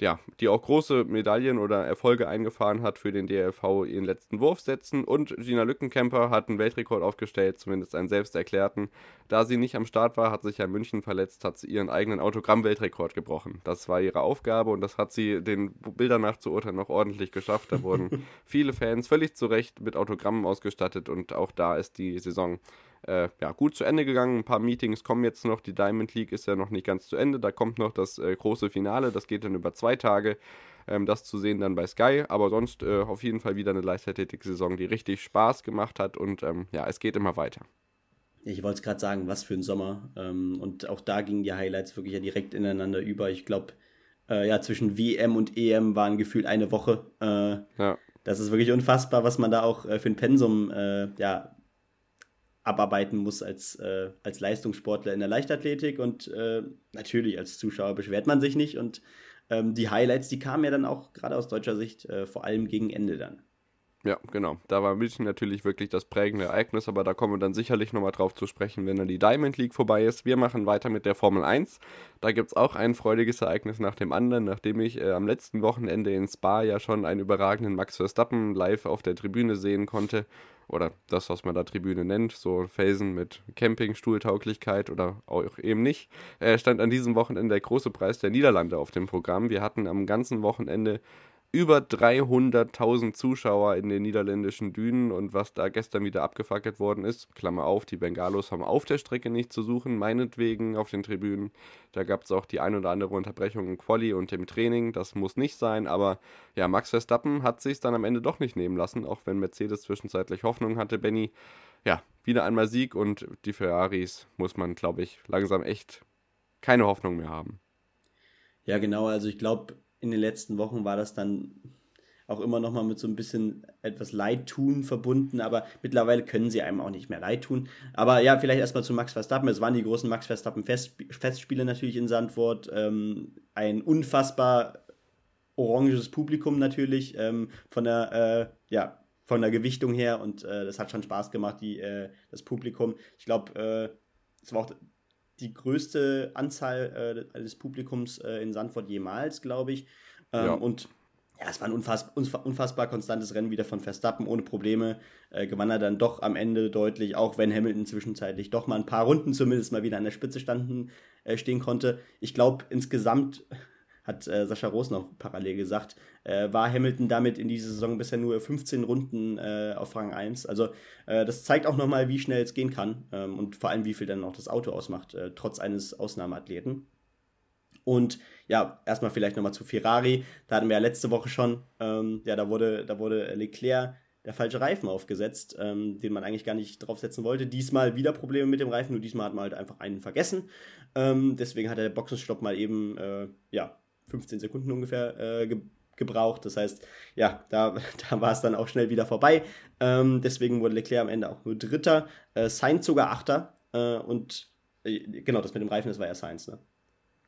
ja, die auch große Medaillen oder Erfolge eingefahren hat für den DLV ihren letzten Wurf setzen. Und Gina Lückenkämper hat einen Weltrekord aufgestellt, zumindest einen selbst erklärten. Da sie nicht am Start war, hat sich ja München verletzt, hat sie ihren eigenen Autogramm-Weltrekord gebrochen. Das war ihre Aufgabe und das hat sie den Bildern nach zu urteilen noch ordentlich geschafft. Da wurden viele Fans völlig zu Recht mit Autogrammen ausgestattet und auch da ist die Saison äh, ja, gut zu Ende gegangen. Ein paar Meetings kommen jetzt noch. Die Diamond League ist ja noch nicht ganz zu Ende. Da kommt noch das äh, große Finale. Das geht dann über zwei Tage. Ähm, das zu sehen dann bei Sky. Aber sonst äh, auf jeden Fall wieder eine Leichtathletik-Saison, die richtig Spaß gemacht hat. Und ähm, ja, es geht immer weiter. Ich wollte es gerade sagen, was für ein Sommer. Ähm, und auch da gingen die Highlights wirklich ja direkt ineinander über. Ich glaube, äh, ja, zwischen WM und EM waren gefühlt eine Woche. Äh, ja das ist wirklich unfassbar, was man da auch äh, für ein Pensum ja, abarbeiten muss als, äh, als Leistungssportler in der Leichtathletik. Und äh, natürlich als Zuschauer beschwert man sich nicht. Und ähm, die Highlights, die kamen ja dann auch gerade aus deutscher Sicht äh, vor allem gegen Ende dann. Ja, genau. Da war München natürlich wirklich das prägende Ereignis, aber da kommen wir dann sicherlich nochmal drauf zu sprechen, wenn dann die Diamond League vorbei ist. Wir machen weiter mit der Formel 1. Da gibt es auch ein freudiges Ereignis nach dem anderen, nachdem ich äh, am letzten Wochenende in Spa ja schon einen überragenden Max Verstappen live auf der Tribüne sehen konnte. Oder das, was man da Tribüne nennt, so Felsen mit Campingstuhltauglichkeit oder auch eben nicht, äh, stand an diesem Wochenende der große Preis der Niederlande auf dem Programm. Wir hatten am ganzen Wochenende über 300.000 Zuschauer in den niederländischen Dünen und was da gestern wieder abgefackelt worden ist, Klammer auf, die Bengalos haben auf der Strecke nicht zu suchen, meinetwegen auf den Tribünen. Da gab es auch die ein oder andere Unterbrechung im Quali und im Training, das muss nicht sein, aber ja, Max Verstappen hat sich dann am Ende doch nicht nehmen lassen, auch wenn Mercedes zwischenzeitlich Hoffnung hatte, Benny. Ja, wieder einmal Sieg und die Ferraris muss man, glaube ich, langsam echt keine Hoffnung mehr haben. Ja, genau, also ich glaube, in den letzten Wochen war das dann auch immer noch mal mit so ein bisschen etwas Leidtun verbunden, aber mittlerweile können sie einem auch nicht mehr leid tun. Aber ja, vielleicht erstmal zu Max Verstappen. Es waren die großen Max Verstappen Fest Festspiele natürlich in Sandwort. Ähm, ein unfassbar oranges Publikum natürlich ähm, von der äh, ja von der Gewichtung her und äh, das hat schon Spaß gemacht die äh, das Publikum. Ich glaube, äh, es war auch die größte Anzahl äh, des Publikums äh, in Sandford jemals, glaube ich. Ähm, ja. Und ja, es war ein unfassbar, unfassbar konstantes Rennen wieder von Verstappen, ohne Probleme. Äh, gewann er dann doch am Ende deutlich, auch wenn Hamilton zwischenzeitlich doch mal ein paar Runden zumindest mal wieder an der Spitze standen, äh, stehen konnte. Ich glaube, insgesamt hat äh, Sascha Roos noch parallel gesagt, äh, war Hamilton damit in dieser Saison bisher nur 15 Runden äh, auf Rang 1. Also äh, das zeigt auch nochmal, wie schnell es gehen kann ähm, und vor allem, wie viel dann auch das Auto ausmacht, äh, trotz eines Ausnahmeathleten. Und ja, erstmal vielleicht nochmal zu Ferrari. Da hatten wir ja letzte Woche schon, ähm, ja, da wurde, da wurde Leclerc der falsche Reifen aufgesetzt, ähm, den man eigentlich gar nicht draufsetzen wollte. Diesmal wieder Probleme mit dem Reifen, nur diesmal hat man halt einfach einen vergessen. Ähm, deswegen hat der Boxenstopp mal eben, äh, ja, 15 Sekunden ungefähr äh, ge gebraucht. Das heißt, ja, da, da war es dann auch schnell wieder vorbei. Ähm, deswegen wurde Leclerc am Ende auch nur Dritter, äh, Sainz sogar Achter. Äh, und äh, genau, das mit dem Reifen, das war ja Sainz, ne?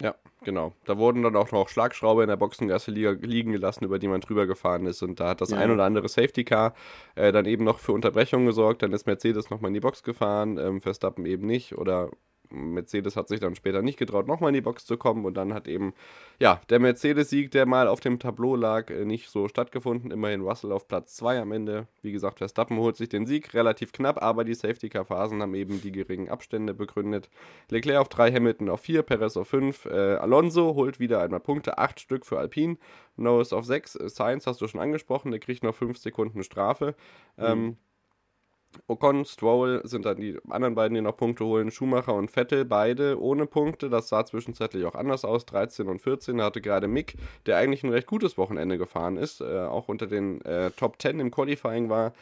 Ja, genau. Da wurden dann auch noch Schlagschrauber in der Boxengasse liegen gelassen, über die man drüber gefahren ist. Und da hat das ja. ein oder andere Safety Car äh, dann eben noch für Unterbrechungen gesorgt. Dann ist Mercedes nochmal in die Box gefahren, ähm, Verstappen eben nicht. Oder Mercedes hat sich dann später nicht getraut, nochmal in die Box zu kommen und dann hat eben, ja, der Mercedes-Sieg, der mal auf dem Tableau lag, äh, nicht so stattgefunden. Immerhin Russell auf Platz 2 am Ende. Wie gesagt, Verstappen holt sich den Sieg, relativ knapp, aber die Safety-Car-Phasen haben eben die geringen Abstände begründet. Leclerc auf 3, Hamilton auf 4, Perez auf 5, äh, Alonso holt wieder einmal Punkte, 8 Stück für Alpine, Norris auf 6, Sainz hast du schon angesprochen, der kriegt noch 5 Sekunden Strafe. Mhm. Ähm, Ocon, Stroll sind dann die anderen beiden, die noch Punkte holen. Schumacher und Vettel, beide ohne Punkte. Das sah zwischenzeitlich auch anders aus. 13 und 14. Da hatte gerade Mick, der eigentlich ein recht gutes Wochenende gefahren ist, äh, auch unter den äh, Top 10 im Qualifying war.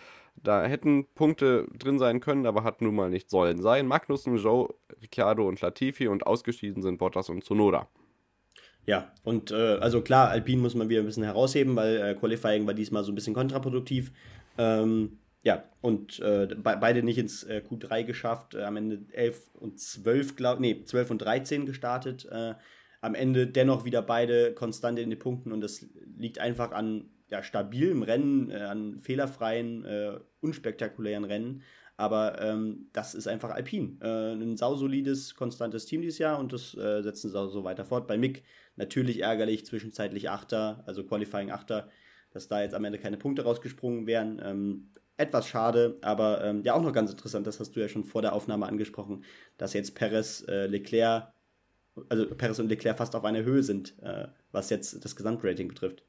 Da hätten Punkte drin sein können, aber hat nun mal nicht sollen sein. Magnussen, Joe, Ricciardo und Latifi und ausgeschieden sind Bottas und Sonoda. Ja, und äh, also klar, Alpine muss man wieder ein bisschen herausheben, weil äh, Qualifying war diesmal so ein bisschen kontraproduktiv. Ähm, ja, und äh, be beide nicht ins äh, Q3 geschafft. Äh, am Ende 11 und 12, glaube nee, 12 und 13 gestartet. Äh, am Ende dennoch wieder beide konstant in den Punkten und das liegt einfach an ja, stabilem Rennen, äh, an fehlerfreien, äh, unspektakulären Rennen. Aber ähm, das ist einfach Alpin. ein sausolides, konstantes Team dieses Jahr und das setzen sie auch so weiter fort. Bei Mick natürlich ärgerlich, zwischenzeitlich Achter, also Qualifying Achter, dass da jetzt am Ende keine Punkte rausgesprungen wären. Ähm, etwas schade, aber ähm, ja auch noch ganz interessant, das hast du ja schon vor der Aufnahme angesprochen, dass jetzt Perez, äh, Leclerc, also Perez und Leclerc fast auf einer Höhe sind, äh, was jetzt das Gesamtrating betrifft.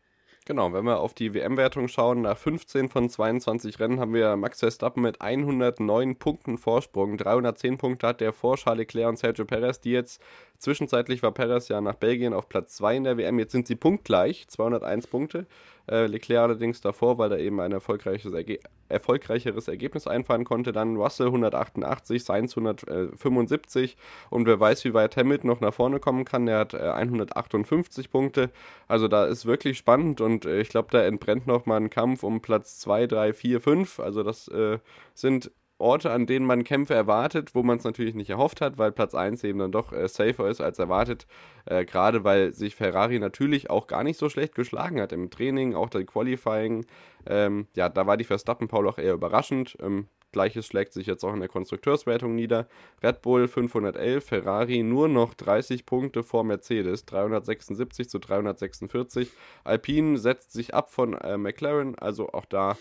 Genau, wenn wir auf die WM-Wertung schauen, nach 15 von 22 Rennen haben wir Max Verstappen mit 109 Punkten Vorsprung. 310 Punkte hat der vor Leclerc und Sergio Perez, die jetzt Zwischenzeitlich war Perez ja nach Belgien auf Platz 2 in der WM. Jetzt sind sie punktgleich, 201 Punkte. Äh, Leclerc allerdings davor, weil er eben ein erfolgreiches Erge erfolgreicheres Ergebnis einfahren konnte. Dann Russell 188, Sainz 175 und wer weiß, wie weit Hamilton noch nach vorne kommen kann. Er hat äh, 158 Punkte. Also da ist wirklich spannend und äh, ich glaube, da entbrennt noch mal ein Kampf um Platz 2, 3, 4, 5. Also das äh, sind Orte, an denen man Kämpfe erwartet, wo man es natürlich nicht erhofft hat, weil Platz 1 eben dann doch äh, safer ist als erwartet. Äh, Gerade weil sich Ferrari natürlich auch gar nicht so schlecht geschlagen hat im Training, auch der Qualifying. Ähm, ja, da war die Verstappen-Paul auch eher überraschend. Ähm, Gleiches schlägt sich jetzt auch in der Konstrukteurswertung nieder. Red Bull 511, Ferrari nur noch 30 Punkte vor Mercedes, 376 zu 346. Alpine setzt sich ab von äh, McLaren, also auch da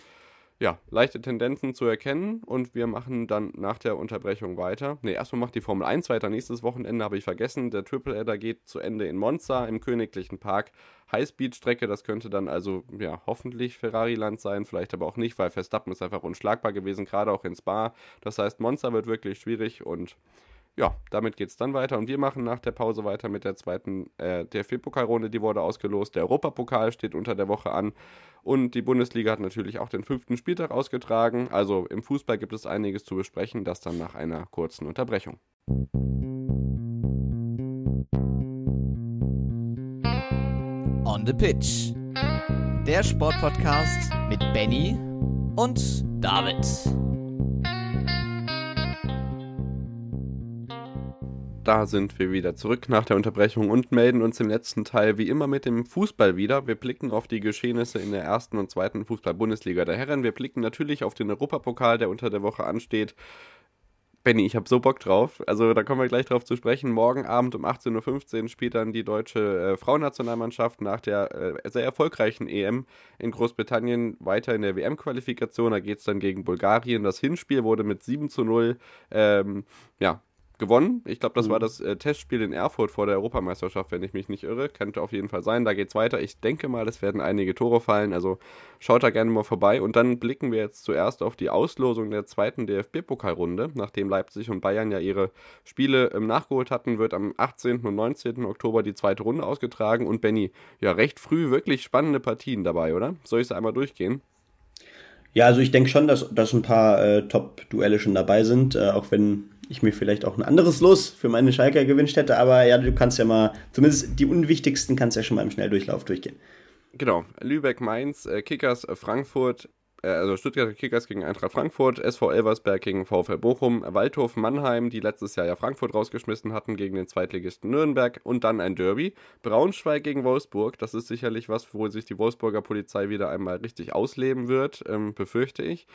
ja, leichte Tendenzen zu erkennen und wir machen dann nach der Unterbrechung weiter. Ne, erstmal macht die Formel 1 weiter. Nächstes Wochenende habe ich vergessen. Der Triple Header geht zu Ende in Monza im Königlichen Park. Highspeed-Strecke, das könnte dann also ja hoffentlich Ferrari-Land sein, vielleicht aber auch nicht, weil Verstappen ist einfach unschlagbar gewesen, gerade auch in Spa. Das heißt, Monza wird wirklich schwierig und ja, damit geht es dann weiter und wir machen nach der Pause weiter mit der zweiten äh, DFB-Pokalrunde. Die wurde ausgelost. Der Europapokal steht unter der Woche an und die Bundesliga hat natürlich auch den fünften Spieltag ausgetragen. Also im Fußball gibt es einiges zu besprechen, das dann nach einer kurzen Unterbrechung. On the Pitch. Der Sportpodcast mit Benny und David. Da sind wir wieder zurück nach der Unterbrechung und melden uns im letzten Teil wie immer mit dem Fußball wieder. Wir blicken auf die Geschehnisse in der ersten und zweiten Fußball-Bundesliga der Herren. Wir blicken natürlich auf den Europapokal, der unter der Woche ansteht. Benny, ich habe so Bock drauf. Also da kommen wir gleich drauf zu sprechen. Morgen Abend um 18.15 Uhr spielt dann die deutsche äh, Frauennationalmannschaft nach der äh, sehr erfolgreichen EM in Großbritannien weiter in der WM-Qualifikation. Da geht es dann gegen Bulgarien. Das Hinspiel wurde mit 7 zu 0 ähm, ja, gewonnen. Ich glaube, das mhm. war das äh, Testspiel in Erfurt vor der Europameisterschaft, wenn ich mich nicht irre. Könnte auf jeden Fall sein. Da geht's weiter. Ich denke mal, es werden einige Tore fallen. Also schaut da gerne mal vorbei. Und dann blicken wir jetzt zuerst auf die Auslosung der zweiten DFB-Pokalrunde. Nachdem Leipzig und Bayern ja ihre Spiele ähm, nachgeholt hatten, wird am 18. und 19. Oktober die zweite Runde ausgetragen. Und Benny, ja, recht früh wirklich spannende Partien dabei, oder? Soll ich es einmal durchgehen? Ja, also ich denke schon, dass, dass ein paar äh, Top-Duelle schon dabei sind, äh, auch wenn ich mir vielleicht auch ein anderes Los für meine Schalker gewünscht hätte, aber ja, du kannst ja mal, zumindest die unwichtigsten kannst ja schon mal im Schnelldurchlauf durchgehen. Genau, Lübeck, Mainz, äh, Kickers, äh, Frankfurt, äh, also Stuttgarter Kickers gegen Eintracht Frankfurt, SV Elversberg gegen VfL Bochum, Waldhof Mannheim, die letztes Jahr ja Frankfurt rausgeschmissen hatten gegen den Zweitligisten Nürnberg und dann ein Derby. Braunschweig gegen Wolfsburg, das ist sicherlich was, wo sich die Wolfsburger Polizei wieder einmal richtig ausleben wird, ähm, befürchte ich.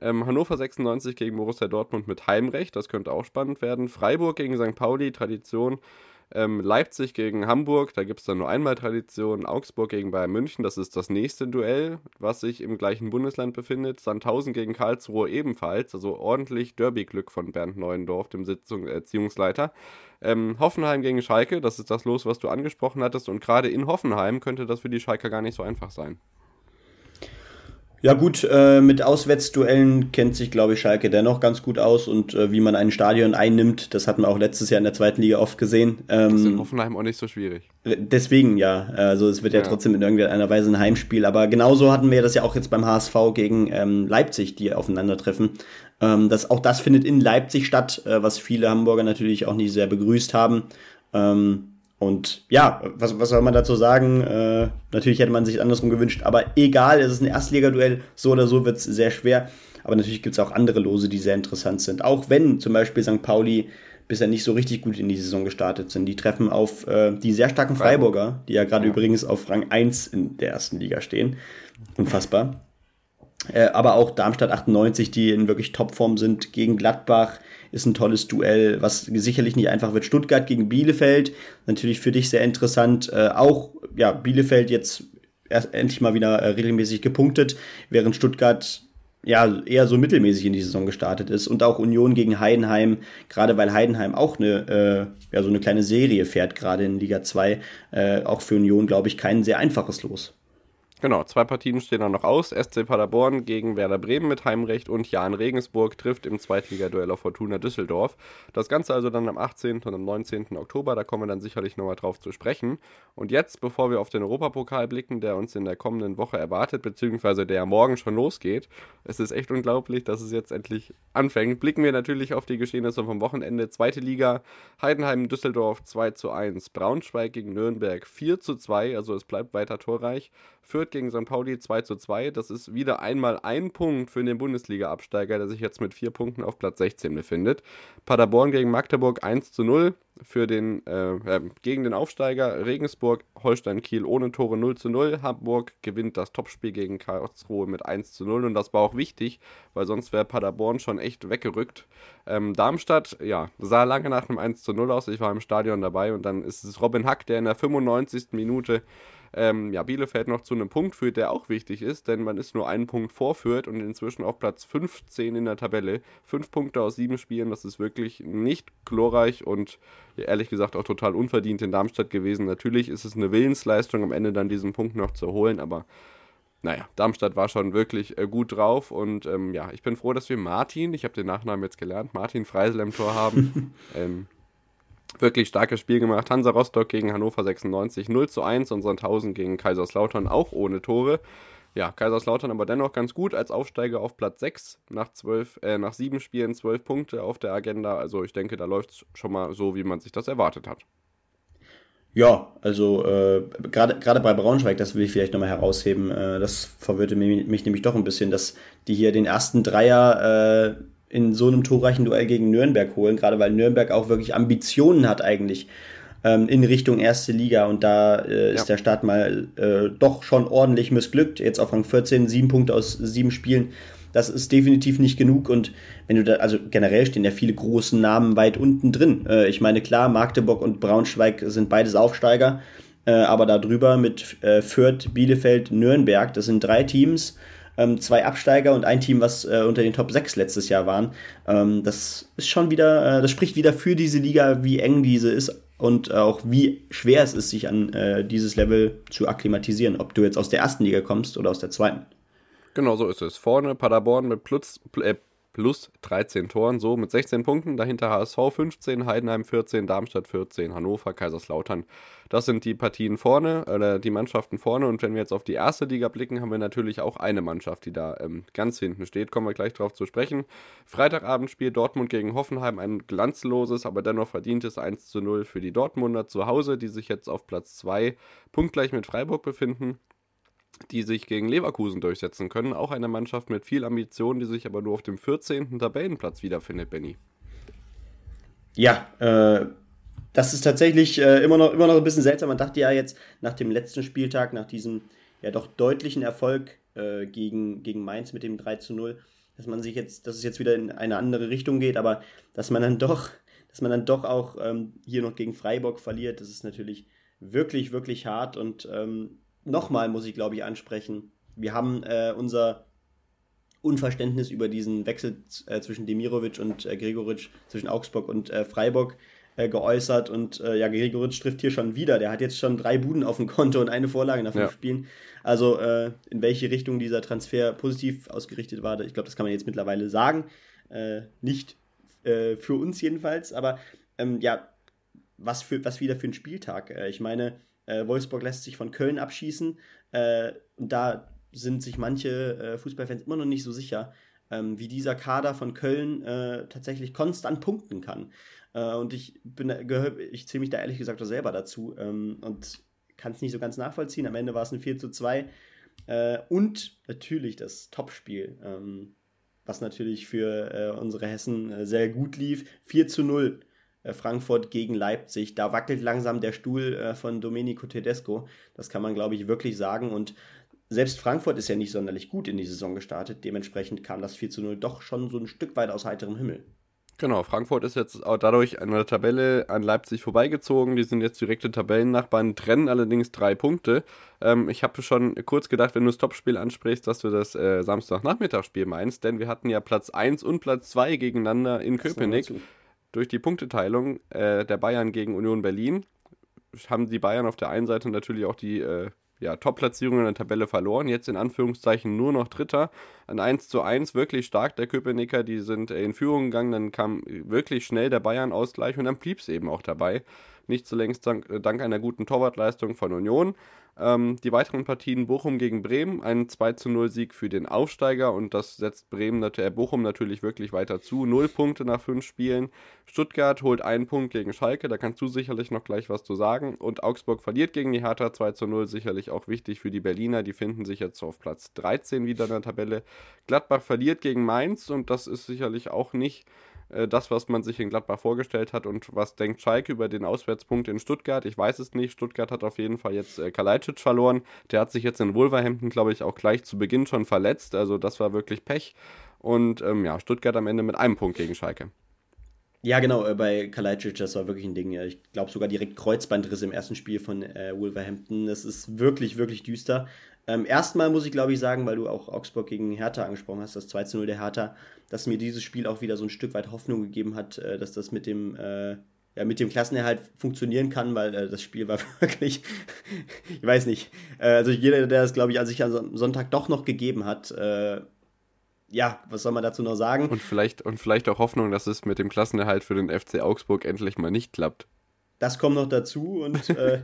Ähm, Hannover 96 gegen Borussia Dortmund mit Heimrecht, das könnte auch spannend werden. Freiburg gegen St. Pauli, Tradition. Ähm, Leipzig gegen Hamburg, da gibt es dann nur einmal Tradition. Augsburg gegen Bayern München, das ist das nächste Duell, was sich im gleichen Bundesland befindet. Sandhausen gegen Karlsruhe ebenfalls, also ordentlich Derby-Glück von Bernd Neuendorf, dem Sitzung Erziehungsleiter. Ähm, Hoffenheim gegen Schalke, das ist das Los, was du angesprochen hattest. Und gerade in Hoffenheim könnte das für die Schalker gar nicht so einfach sein. Ja gut, äh, mit Auswärtsduellen kennt sich, glaube ich, Schalke dennoch ganz gut aus und äh, wie man ein Stadion einnimmt, das hatten wir auch letztes Jahr in der zweiten Liga oft gesehen. Ähm, das ist in Hoffenheim auch nicht so schwierig. Deswegen ja, also es wird ja, ja, trotzdem in irgendeiner Weise ein Heimspiel, aber genauso hatten wir das ja auch jetzt beim HSV gegen ähm, Leipzig, die aufeinandertreffen. Ähm, das, auch das findet in Leipzig statt, äh, was viele Hamburger natürlich auch nicht sehr begrüßt haben. Ähm, und ja, was, was soll man dazu sagen? Äh, natürlich hätte man sich andersrum gewünscht, aber egal, es ist ein Erstligaduell, so oder so wird es sehr schwer. Aber natürlich gibt es auch andere Lose, die sehr interessant sind. Auch wenn zum Beispiel St. Pauli bisher nicht so richtig gut in die Saison gestartet sind. Die treffen auf äh, die sehr starken Freiburger, die ja gerade ja. übrigens auf Rang 1 in der ersten Liga stehen. Unfassbar. Äh, aber auch Darmstadt 98, die in wirklich Topform sind, gegen Gladbach ist ein tolles Duell, was sicherlich nicht einfach wird. Stuttgart gegen Bielefeld, natürlich für dich sehr interessant. Äh, auch ja, Bielefeld jetzt erst endlich mal wieder äh, regelmäßig gepunktet, während Stuttgart ja eher so mittelmäßig in die Saison gestartet ist und auch Union gegen Heidenheim, gerade weil Heidenheim auch eine äh, ja so eine kleine Serie fährt gerade in Liga 2, äh, auch für Union glaube ich kein sehr einfaches Los. Genau, zwei Partien stehen dann noch aus. SC Paderborn gegen Werder Bremen mit Heimrecht und Jan Regensburg trifft im Zweitligaduell auf Fortuna Düsseldorf. Das Ganze also dann am 18. und am 19. Oktober, da kommen wir dann sicherlich nochmal drauf zu sprechen. Und jetzt, bevor wir auf den Europapokal blicken, der uns in der kommenden Woche erwartet, beziehungsweise der morgen schon losgeht, es ist echt unglaublich, dass es jetzt endlich anfängt, blicken wir natürlich auf die Geschehnisse vom Wochenende. Zweite Liga, Heidenheim Düsseldorf 2 zu 1, Braunschweig gegen Nürnberg 4 zu 2, also es bleibt weiter torreich. Fürth gegen St. Pauli 2 zu 2. Das ist wieder einmal ein Punkt für den Bundesliga-Absteiger, der sich jetzt mit vier Punkten auf Platz 16 befindet. Paderborn gegen Magdeburg 1 zu 0 für den, äh, äh, gegen den Aufsteiger. Regensburg, Holstein Kiel ohne Tore 0 zu 0. Hamburg gewinnt das Topspiel gegen Karlsruhe mit 1 zu 0 und das war auch wichtig, weil sonst wäre Paderborn schon echt weggerückt. Ähm, Darmstadt, ja, sah lange nach einem 1 zu 0 aus. Ich war im Stadion dabei und dann ist es Robin Hack, der in der 95. Minute ähm, ja, Bielefeld noch zu einem Punkt führt, der auch wichtig ist, denn man ist nur einen Punkt vorführt und inzwischen auf Platz 15 in der Tabelle. Fünf Punkte aus sieben Spielen, das ist wirklich nicht glorreich und ehrlich gesagt auch total unverdient in Darmstadt gewesen. Natürlich ist es eine Willensleistung, am Ende dann diesen Punkt noch zu holen, aber naja, Darmstadt war schon wirklich äh, gut drauf und ähm, ja, ich bin froh, dass wir Martin, ich habe den Nachnamen jetzt gelernt, Martin Freisel im Tor haben. ähm, wirklich starkes Spiel gemacht. Hansa Rostock gegen Hannover 96 0 zu 1 und Sandhausen gegen Kaiserslautern auch ohne Tore. Ja, Kaiserslautern aber dennoch ganz gut als Aufsteiger auf Platz 6 nach, 12, äh, nach sieben Spielen 12 Punkte auf der Agenda. Also ich denke, da läuft es schon mal so, wie man sich das erwartet hat. Ja, also äh, gerade bei Braunschweig, das will ich vielleicht nochmal herausheben, äh, das verwirrte mich, mich, nämlich doch ein bisschen, dass die hier den ersten Dreier äh, in so einem torreichen Duell gegen Nürnberg holen, gerade weil Nürnberg auch wirklich Ambitionen hat eigentlich ähm, in Richtung erste Liga und da äh, ist ja. der Start mal äh, doch schon ordentlich missglückt. Jetzt auf Rang 14, sieben Punkte aus sieben Spielen. Das ist definitiv nicht genug und wenn du da, also generell stehen ja viele große Namen weit unten drin. Äh, ich meine, klar, Magdeburg und Braunschweig sind beides Aufsteiger, äh, aber da drüber mit äh, Fürth, Bielefeld, Nürnberg, das sind drei Teams, ähm, zwei Absteiger und ein Team, was äh, unter den Top 6 letztes Jahr waren. Ähm, das ist schon wieder, äh, das spricht wieder für diese Liga, wie eng diese ist und äh, auch wie schwer es ist, sich an äh, dieses Level zu akklimatisieren, ob du jetzt aus der ersten Liga kommst oder aus der zweiten. Genau so ist es. Vorne Paderborn mit plus, äh, plus 13 Toren, so mit 16 Punkten. Dahinter HSV 15, Heidenheim 14, Darmstadt 14, Hannover, Kaiserslautern. Das sind die Partien vorne, oder die Mannschaften vorne. Und wenn wir jetzt auf die erste Liga blicken, haben wir natürlich auch eine Mannschaft, die da ähm, ganz hinten steht. Kommen wir gleich drauf zu sprechen. Freitagabendspiel Dortmund gegen Hoffenheim, ein glanzloses, aber dennoch verdientes 1 zu 0 für die Dortmunder zu Hause, die sich jetzt auf Platz 2 punktgleich mit Freiburg befinden die sich gegen Leverkusen durchsetzen können. Auch eine Mannschaft mit viel Ambition, die sich aber nur auf dem 14. Tabellenplatz wiederfindet, Benny. Ja, äh, das ist tatsächlich äh, immer, noch, immer noch ein bisschen seltsam. Man dachte ja jetzt nach dem letzten Spieltag, nach diesem ja doch deutlichen Erfolg äh, gegen, gegen Mainz mit dem 3 zu 0, dass man sich jetzt, dass es jetzt wieder in eine andere Richtung geht, aber dass man dann doch, dass man dann doch auch ähm, hier noch gegen Freiburg verliert, das ist natürlich wirklich, wirklich hart und ähm, nochmal muss ich, glaube ich, ansprechen. Wir haben äh, unser Unverständnis über diesen Wechsel äh, zwischen Demirovic und äh, Gregoritsch, zwischen Augsburg und äh, Freiburg äh, geäußert. Und äh, ja, Gregoritsch trifft hier schon wieder. Der hat jetzt schon drei Buden auf dem Konto und eine Vorlage nach fünf ja. Spielen. Also äh, in welche Richtung dieser Transfer positiv ausgerichtet war, ich glaube, das kann man jetzt mittlerweile sagen. nicht für uns jedenfalls, aber ähm, ja, was, für, was wieder für ein Spieltag. ich meine, äh, Wolfsburg lässt sich von Köln abschießen. Äh, und da sind sich manche äh, Fußballfans immer noch nicht so sicher, ähm, wie dieser Kader von Köln äh, tatsächlich konstant punkten kann. Äh, und ich bin, ich zähle mich da ehrlich gesagt auch selber dazu ähm, und kann es nicht so ganz nachvollziehen. Am Ende war es ein 4 zu 2. Äh, und natürlich das Topspiel, ähm, was natürlich für unsere Hessen sehr gut lief. 4 zu 0 äh, Frankfurt gegen Leipzig. Da wackelt langsam der Stuhl äh, von Domenico Tedesco. Das kann man, glaube ich, wirklich sagen. Und selbst Frankfurt ist ja nicht sonderlich gut in die Saison gestartet. Dementsprechend kam das 4 zu 0 doch schon so ein Stück weit aus heiterem Himmel. Genau, Frankfurt ist jetzt auch dadurch an der Tabelle an Leipzig vorbeigezogen. Die sind jetzt direkte Tabellennachbarn, trennen allerdings drei Punkte. Ähm, ich habe schon kurz gedacht, wenn du das Topspiel ansprichst, dass du das äh, Samstagnachmittagsspiel meinst, denn wir hatten ja Platz 1 und Platz 2 gegeneinander in Köpenick durch die Punkteteilung äh, der Bayern gegen Union Berlin haben die Bayern auf der einen Seite natürlich auch die, äh, ja, Top-Platzierung in der Tabelle verloren. Jetzt in Anführungszeichen nur noch Dritter. Ein 1 zu 1, wirklich stark der Köpenicker. Die sind in Führung gegangen. Dann kam wirklich schnell der Bayern-Ausgleich und dann blieb es eben auch dabei. Nicht zuletzt dank, dank einer guten Torwartleistung von Union. Ähm, die weiteren Partien Bochum gegen Bremen, ein 2 zu 0 Sieg für den Aufsteiger und das setzt Bremen, äh, Bochum natürlich wirklich weiter zu. Null Punkte nach fünf Spielen. Stuttgart holt einen Punkt gegen Schalke, da kannst du sicherlich noch gleich was zu sagen. Und Augsburg verliert gegen die Hertha 2 zu 0, sicherlich auch wichtig für die Berliner, die finden sich jetzt auf Platz 13 wieder in der Tabelle. Gladbach verliert gegen Mainz und das ist sicherlich auch nicht äh, das, was man sich in Gladbach vorgestellt hat und was denkt Schalke über den Auswärtspunkt in Stuttgart. Ich weiß es nicht. Stuttgart hat auf jeden Fall jetzt äh, Kalajdzic verloren. Der hat sich jetzt in Wolverhampton, glaube ich, auch gleich zu Beginn schon verletzt. Also das war wirklich Pech. Und ähm, ja, Stuttgart am Ende mit einem Punkt gegen Schalke. Ja, genau, äh, bei Kalajdzic, das war wirklich ein Ding. Ich glaube sogar direkt Kreuzbandriss im ersten Spiel von äh, Wolverhampton. Das ist wirklich, wirklich düster. Ähm, erstmal muss ich, glaube ich, sagen, weil du auch Augsburg gegen Hertha angesprochen hast, das 2 0 der Hertha, dass mir dieses Spiel auch wieder so ein Stück weit Hoffnung gegeben hat, äh, dass das mit dem, äh, ja, mit dem Klassenerhalt funktionieren kann, weil äh, das Spiel war wirklich, ich weiß nicht, äh, also jeder, der es, glaube ich, an sich am Sonntag doch noch gegeben hat, ja, was soll man dazu noch sagen? Und vielleicht, und vielleicht auch Hoffnung, dass es mit dem Klassenerhalt für den FC Augsburg endlich mal nicht klappt. Das kommt noch dazu und äh,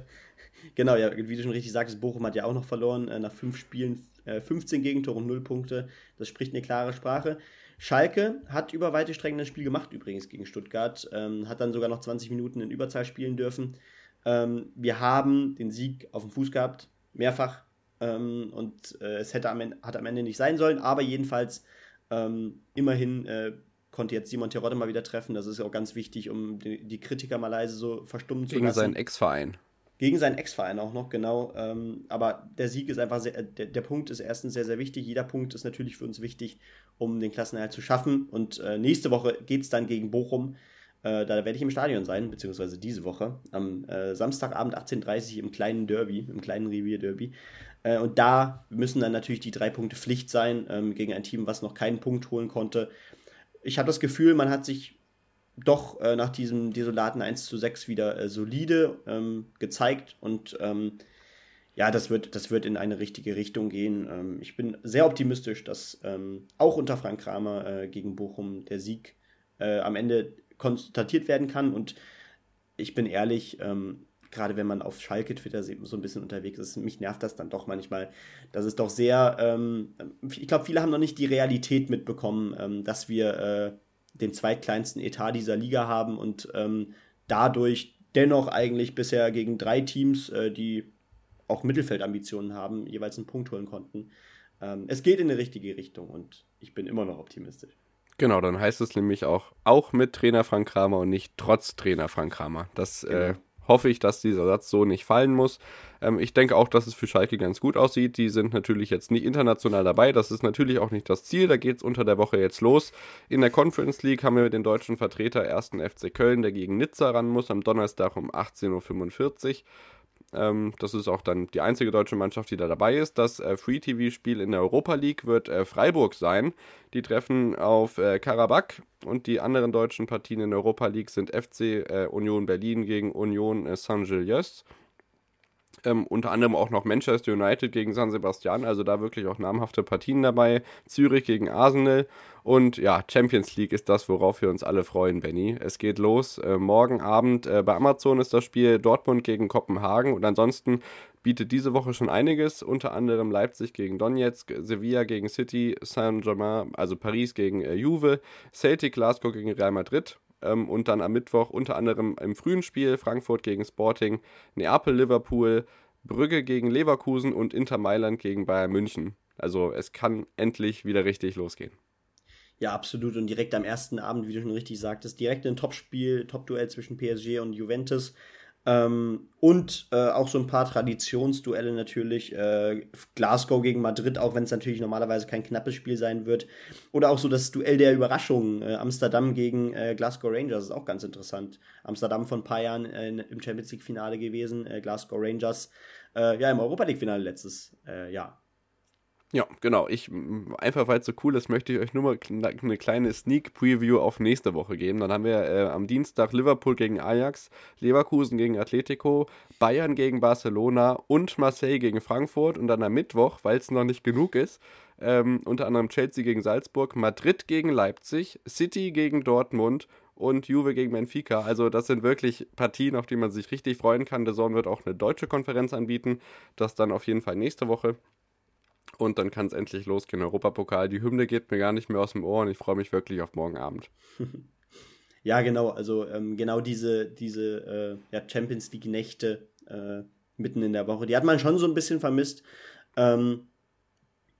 genau, ja, wie du schon richtig sagst, Bochum hat ja auch noch verloren, äh, nach fünf Spielen äh, 15 Gegentore und 0 Punkte. Das spricht eine klare Sprache. Schalke hat über weite Strecken das Spiel gemacht, übrigens gegen Stuttgart, ähm, hat dann sogar noch 20 Minuten in Überzahl spielen dürfen. Ähm, wir haben den Sieg auf dem Fuß gehabt, mehrfach, ähm, und äh, es hätte am Ende, hat am Ende nicht sein sollen, aber jedenfalls ähm, immerhin äh, konnte jetzt Simon Terodde mal wieder treffen. Das ist ja auch ganz wichtig, um die, die Kritiker mal leise so verstummen zu lassen. Gegen seinen Ex-Verein. Gegen seinen Ex-Verein auch noch, genau. Ähm, aber der Sieg ist einfach sehr, der, der Punkt ist erstens sehr, sehr wichtig. Jeder Punkt ist natürlich für uns wichtig, um den Klassenerhalt zu schaffen. Und äh, nächste Woche geht es dann gegen Bochum. Äh, da werde ich im Stadion sein, beziehungsweise diese Woche. Am äh, Samstagabend 18.30 Uhr im kleinen Derby, im kleinen Revier-Derby. Äh, und da müssen dann natürlich die drei Punkte Pflicht sein ähm, gegen ein Team, was noch keinen Punkt holen konnte. Ich habe das Gefühl, man hat sich doch äh, nach diesem desolaten 1 zu 6 wieder äh, solide ähm, gezeigt und ähm, ja, das wird, das wird in eine richtige Richtung gehen. Ähm, ich bin sehr optimistisch, dass ähm, auch unter Frank Kramer äh, gegen Bochum der Sieg äh, am Ende konstatiert werden kann und ich bin ehrlich, ähm, gerade wenn man auf Schalke Twitter so ein bisschen unterwegs ist, mich nervt das dann doch manchmal. Das ist doch sehr, ähm, ich glaube, viele haben noch nicht die Realität mitbekommen, ähm, dass wir äh, den zweitkleinsten Etat dieser Liga haben und ähm, dadurch dennoch eigentlich bisher gegen drei Teams, äh, die auch Mittelfeldambitionen haben, jeweils einen Punkt holen konnten. Ähm, es geht in die richtige Richtung und ich bin immer noch optimistisch. Genau, dann heißt es nämlich auch, auch mit Trainer Frank Kramer und nicht trotz Trainer Frank Kramer. Das äh, genau. äh, hoffe ich, dass dieser Satz so nicht fallen muss. Ähm, ich denke auch, dass es für Schalke ganz gut aussieht. Die sind natürlich jetzt nicht international dabei. Das ist natürlich auch nicht das Ziel. Da geht es unter der Woche jetzt los. In der Conference League haben wir den deutschen Vertreter 1. FC Köln, der gegen Nizza ran muss, am Donnerstag um 18.45 Uhr. Ähm, das ist auch dann die einzige deutsche Mannschaft, die da dabei ist. Das äh, Free-TV-Spiel in der Europa League wird äh, Freiburg sein. Die treffen auf äh, Karabakh und die anderen deutschen Partien in der Europa League sind FC äh, Union Berlin gegen Union äh, Saint-Gilles ähm, unter anderem auch noch Manchester United gegen San Sebastian, also da wirklich auch namhafte Partien dabei. Zürich gegen Arsenal und ja, Champions League ist das, worauf wir uns alle freuen, Benny. Es geht los. Äh, morgen Abend äh, bei Amazon ist das Spiel Dortmund gegen Kopenhagen und ansonsten bietet diese Woche schon einiges, unter anderem Leipzig gegen Donetsk, Sevilla gegen City, Saint-Germain, also Paris gegen äh, Juve, Celtic Glasgow gegen Real Madrid ähm, und dann am Mittwoch unter anderem im frühen Spiel Frankfurt gegen Sporting, Neapel, Liverpool, Brügge gegen Leverkusen und Inter Mailand gegen Bayern München. Also es kann endlich wieder richtig losgehen. Ja, absolut. Und direkt am ersten Abend, wie du schon richtig sagtest, direkt ein Topspiel, Top-Duell zwischen PSG und Juventus. Ähm, und äh, auch so ein paar Traditionsduelle natürlich. Äh, Glasgow gegen Madrid, auch wenn es natürlich normalerweise kein knappes Spiel sein wird. Oder auch so das Duell der Überraschungen. Äh, Amsterdam gegen äh, Glasgow Rangers ist auch ganz interessant. Amsterdam vor ein paar Jahren äh, im Champions League-Finale gewesen. Äh, Glasgow Rangers ja im Europa League-Finale letztes Jahr. Ja, genau. Ich einfach weil es so cool ist, möchte ich euch nur mal eine kleine Sneak Preview auf nächste Woche geben. Dann haben wir äh, am Dienstag Liverpool gegen Ajax, Leverkusen gegen Atletico, Bayern gegen Barcelona und Marseille gegen Frankfurt und dann am Mittwoch, weil es noch nicht genug ist, ähm, unter anderem Chelsea gegen Salzburg, Madrid gegen Leipzig, City gegen Dortmund und Juve gegen Benfica. Also das sind wirklich Partien, auf die man sich richtig freuen kann. Der Zorn wird auch eine deutsche Konferenz anbieten. Das dann auf jeden Fall nächste Woche. Und dann kann es endlich losgehen. Europapokal. Die Hymne geht mir gar nicht mehr aus dem Ohr und ich freue mich wirklich auf morgen Abend. Ja, genau. Also ähm, genau diese, diese äh, ja, Champions League-Nächte äh, mitten in der Woche, die hat man schon so ein bisschen vermisst. Ähm,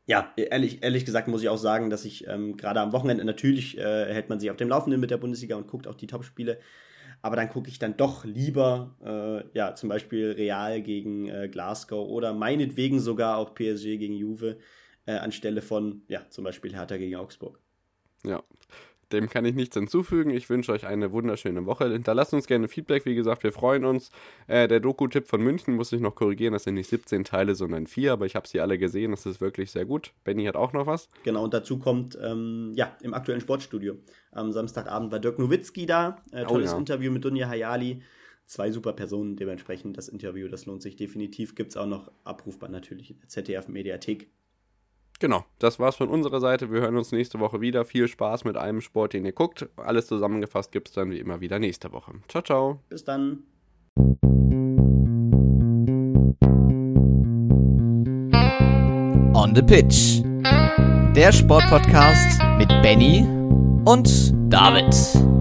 ja, ehrlich, ehrlich gesagt muss ich auch sagen, dass ich ähm, gerade am Wochenende natürlich äh, hält man sich auf dem Laufenden mit der Bundesliga und guckt auch die Topspiele aber dann gucke ich dann doch lieber, äh, ja, zum Beispiel Real gegen äh, Glasgow oder meinetwegen sogar auch PSG gegen Juve äh, anstelle von, ja, zum Beispiel Hertha gegen Augsburg. Ja, dem kann ich nichts hinzufügen. Ich wünsche euch eine wunderschöne Woche. Hinterlasst uns gerne Feedback. Wie gesagt, wir freuen uns. Äh, der Doku-Tipp von München muss ich noch korrigieren. Das sind nicht 17 Teile, sondern 4. Aber ich habe sie alle gesehen. Das ist wirklich sehr gut. Benny hat auch noch was. Genau, und dazu kommt, ähm, ja, im aktuellen Sportstudio. Am Samstagabend war Dirk Nowitzki da. Äh, oh tolles oh, ja. Interview mit Dunja Hayali. Zwei super Personen. Dementsprechend das Interview, das lohnt sich definitiv. Gibt es auch noch abrufbar natürlich in der ZDF-Mediathek. Genau, das war's von unserer Seite. Wir hören uns nächste Woche wieder. Viel Spaß mit einem Sport, den ihr guckt. Alles zusammengefasst gibt's dann wie immer wieder nächste Woche. Ciao, ciao. Bis dann. On the Pitch. Der Sportpodcast mit Benny und David.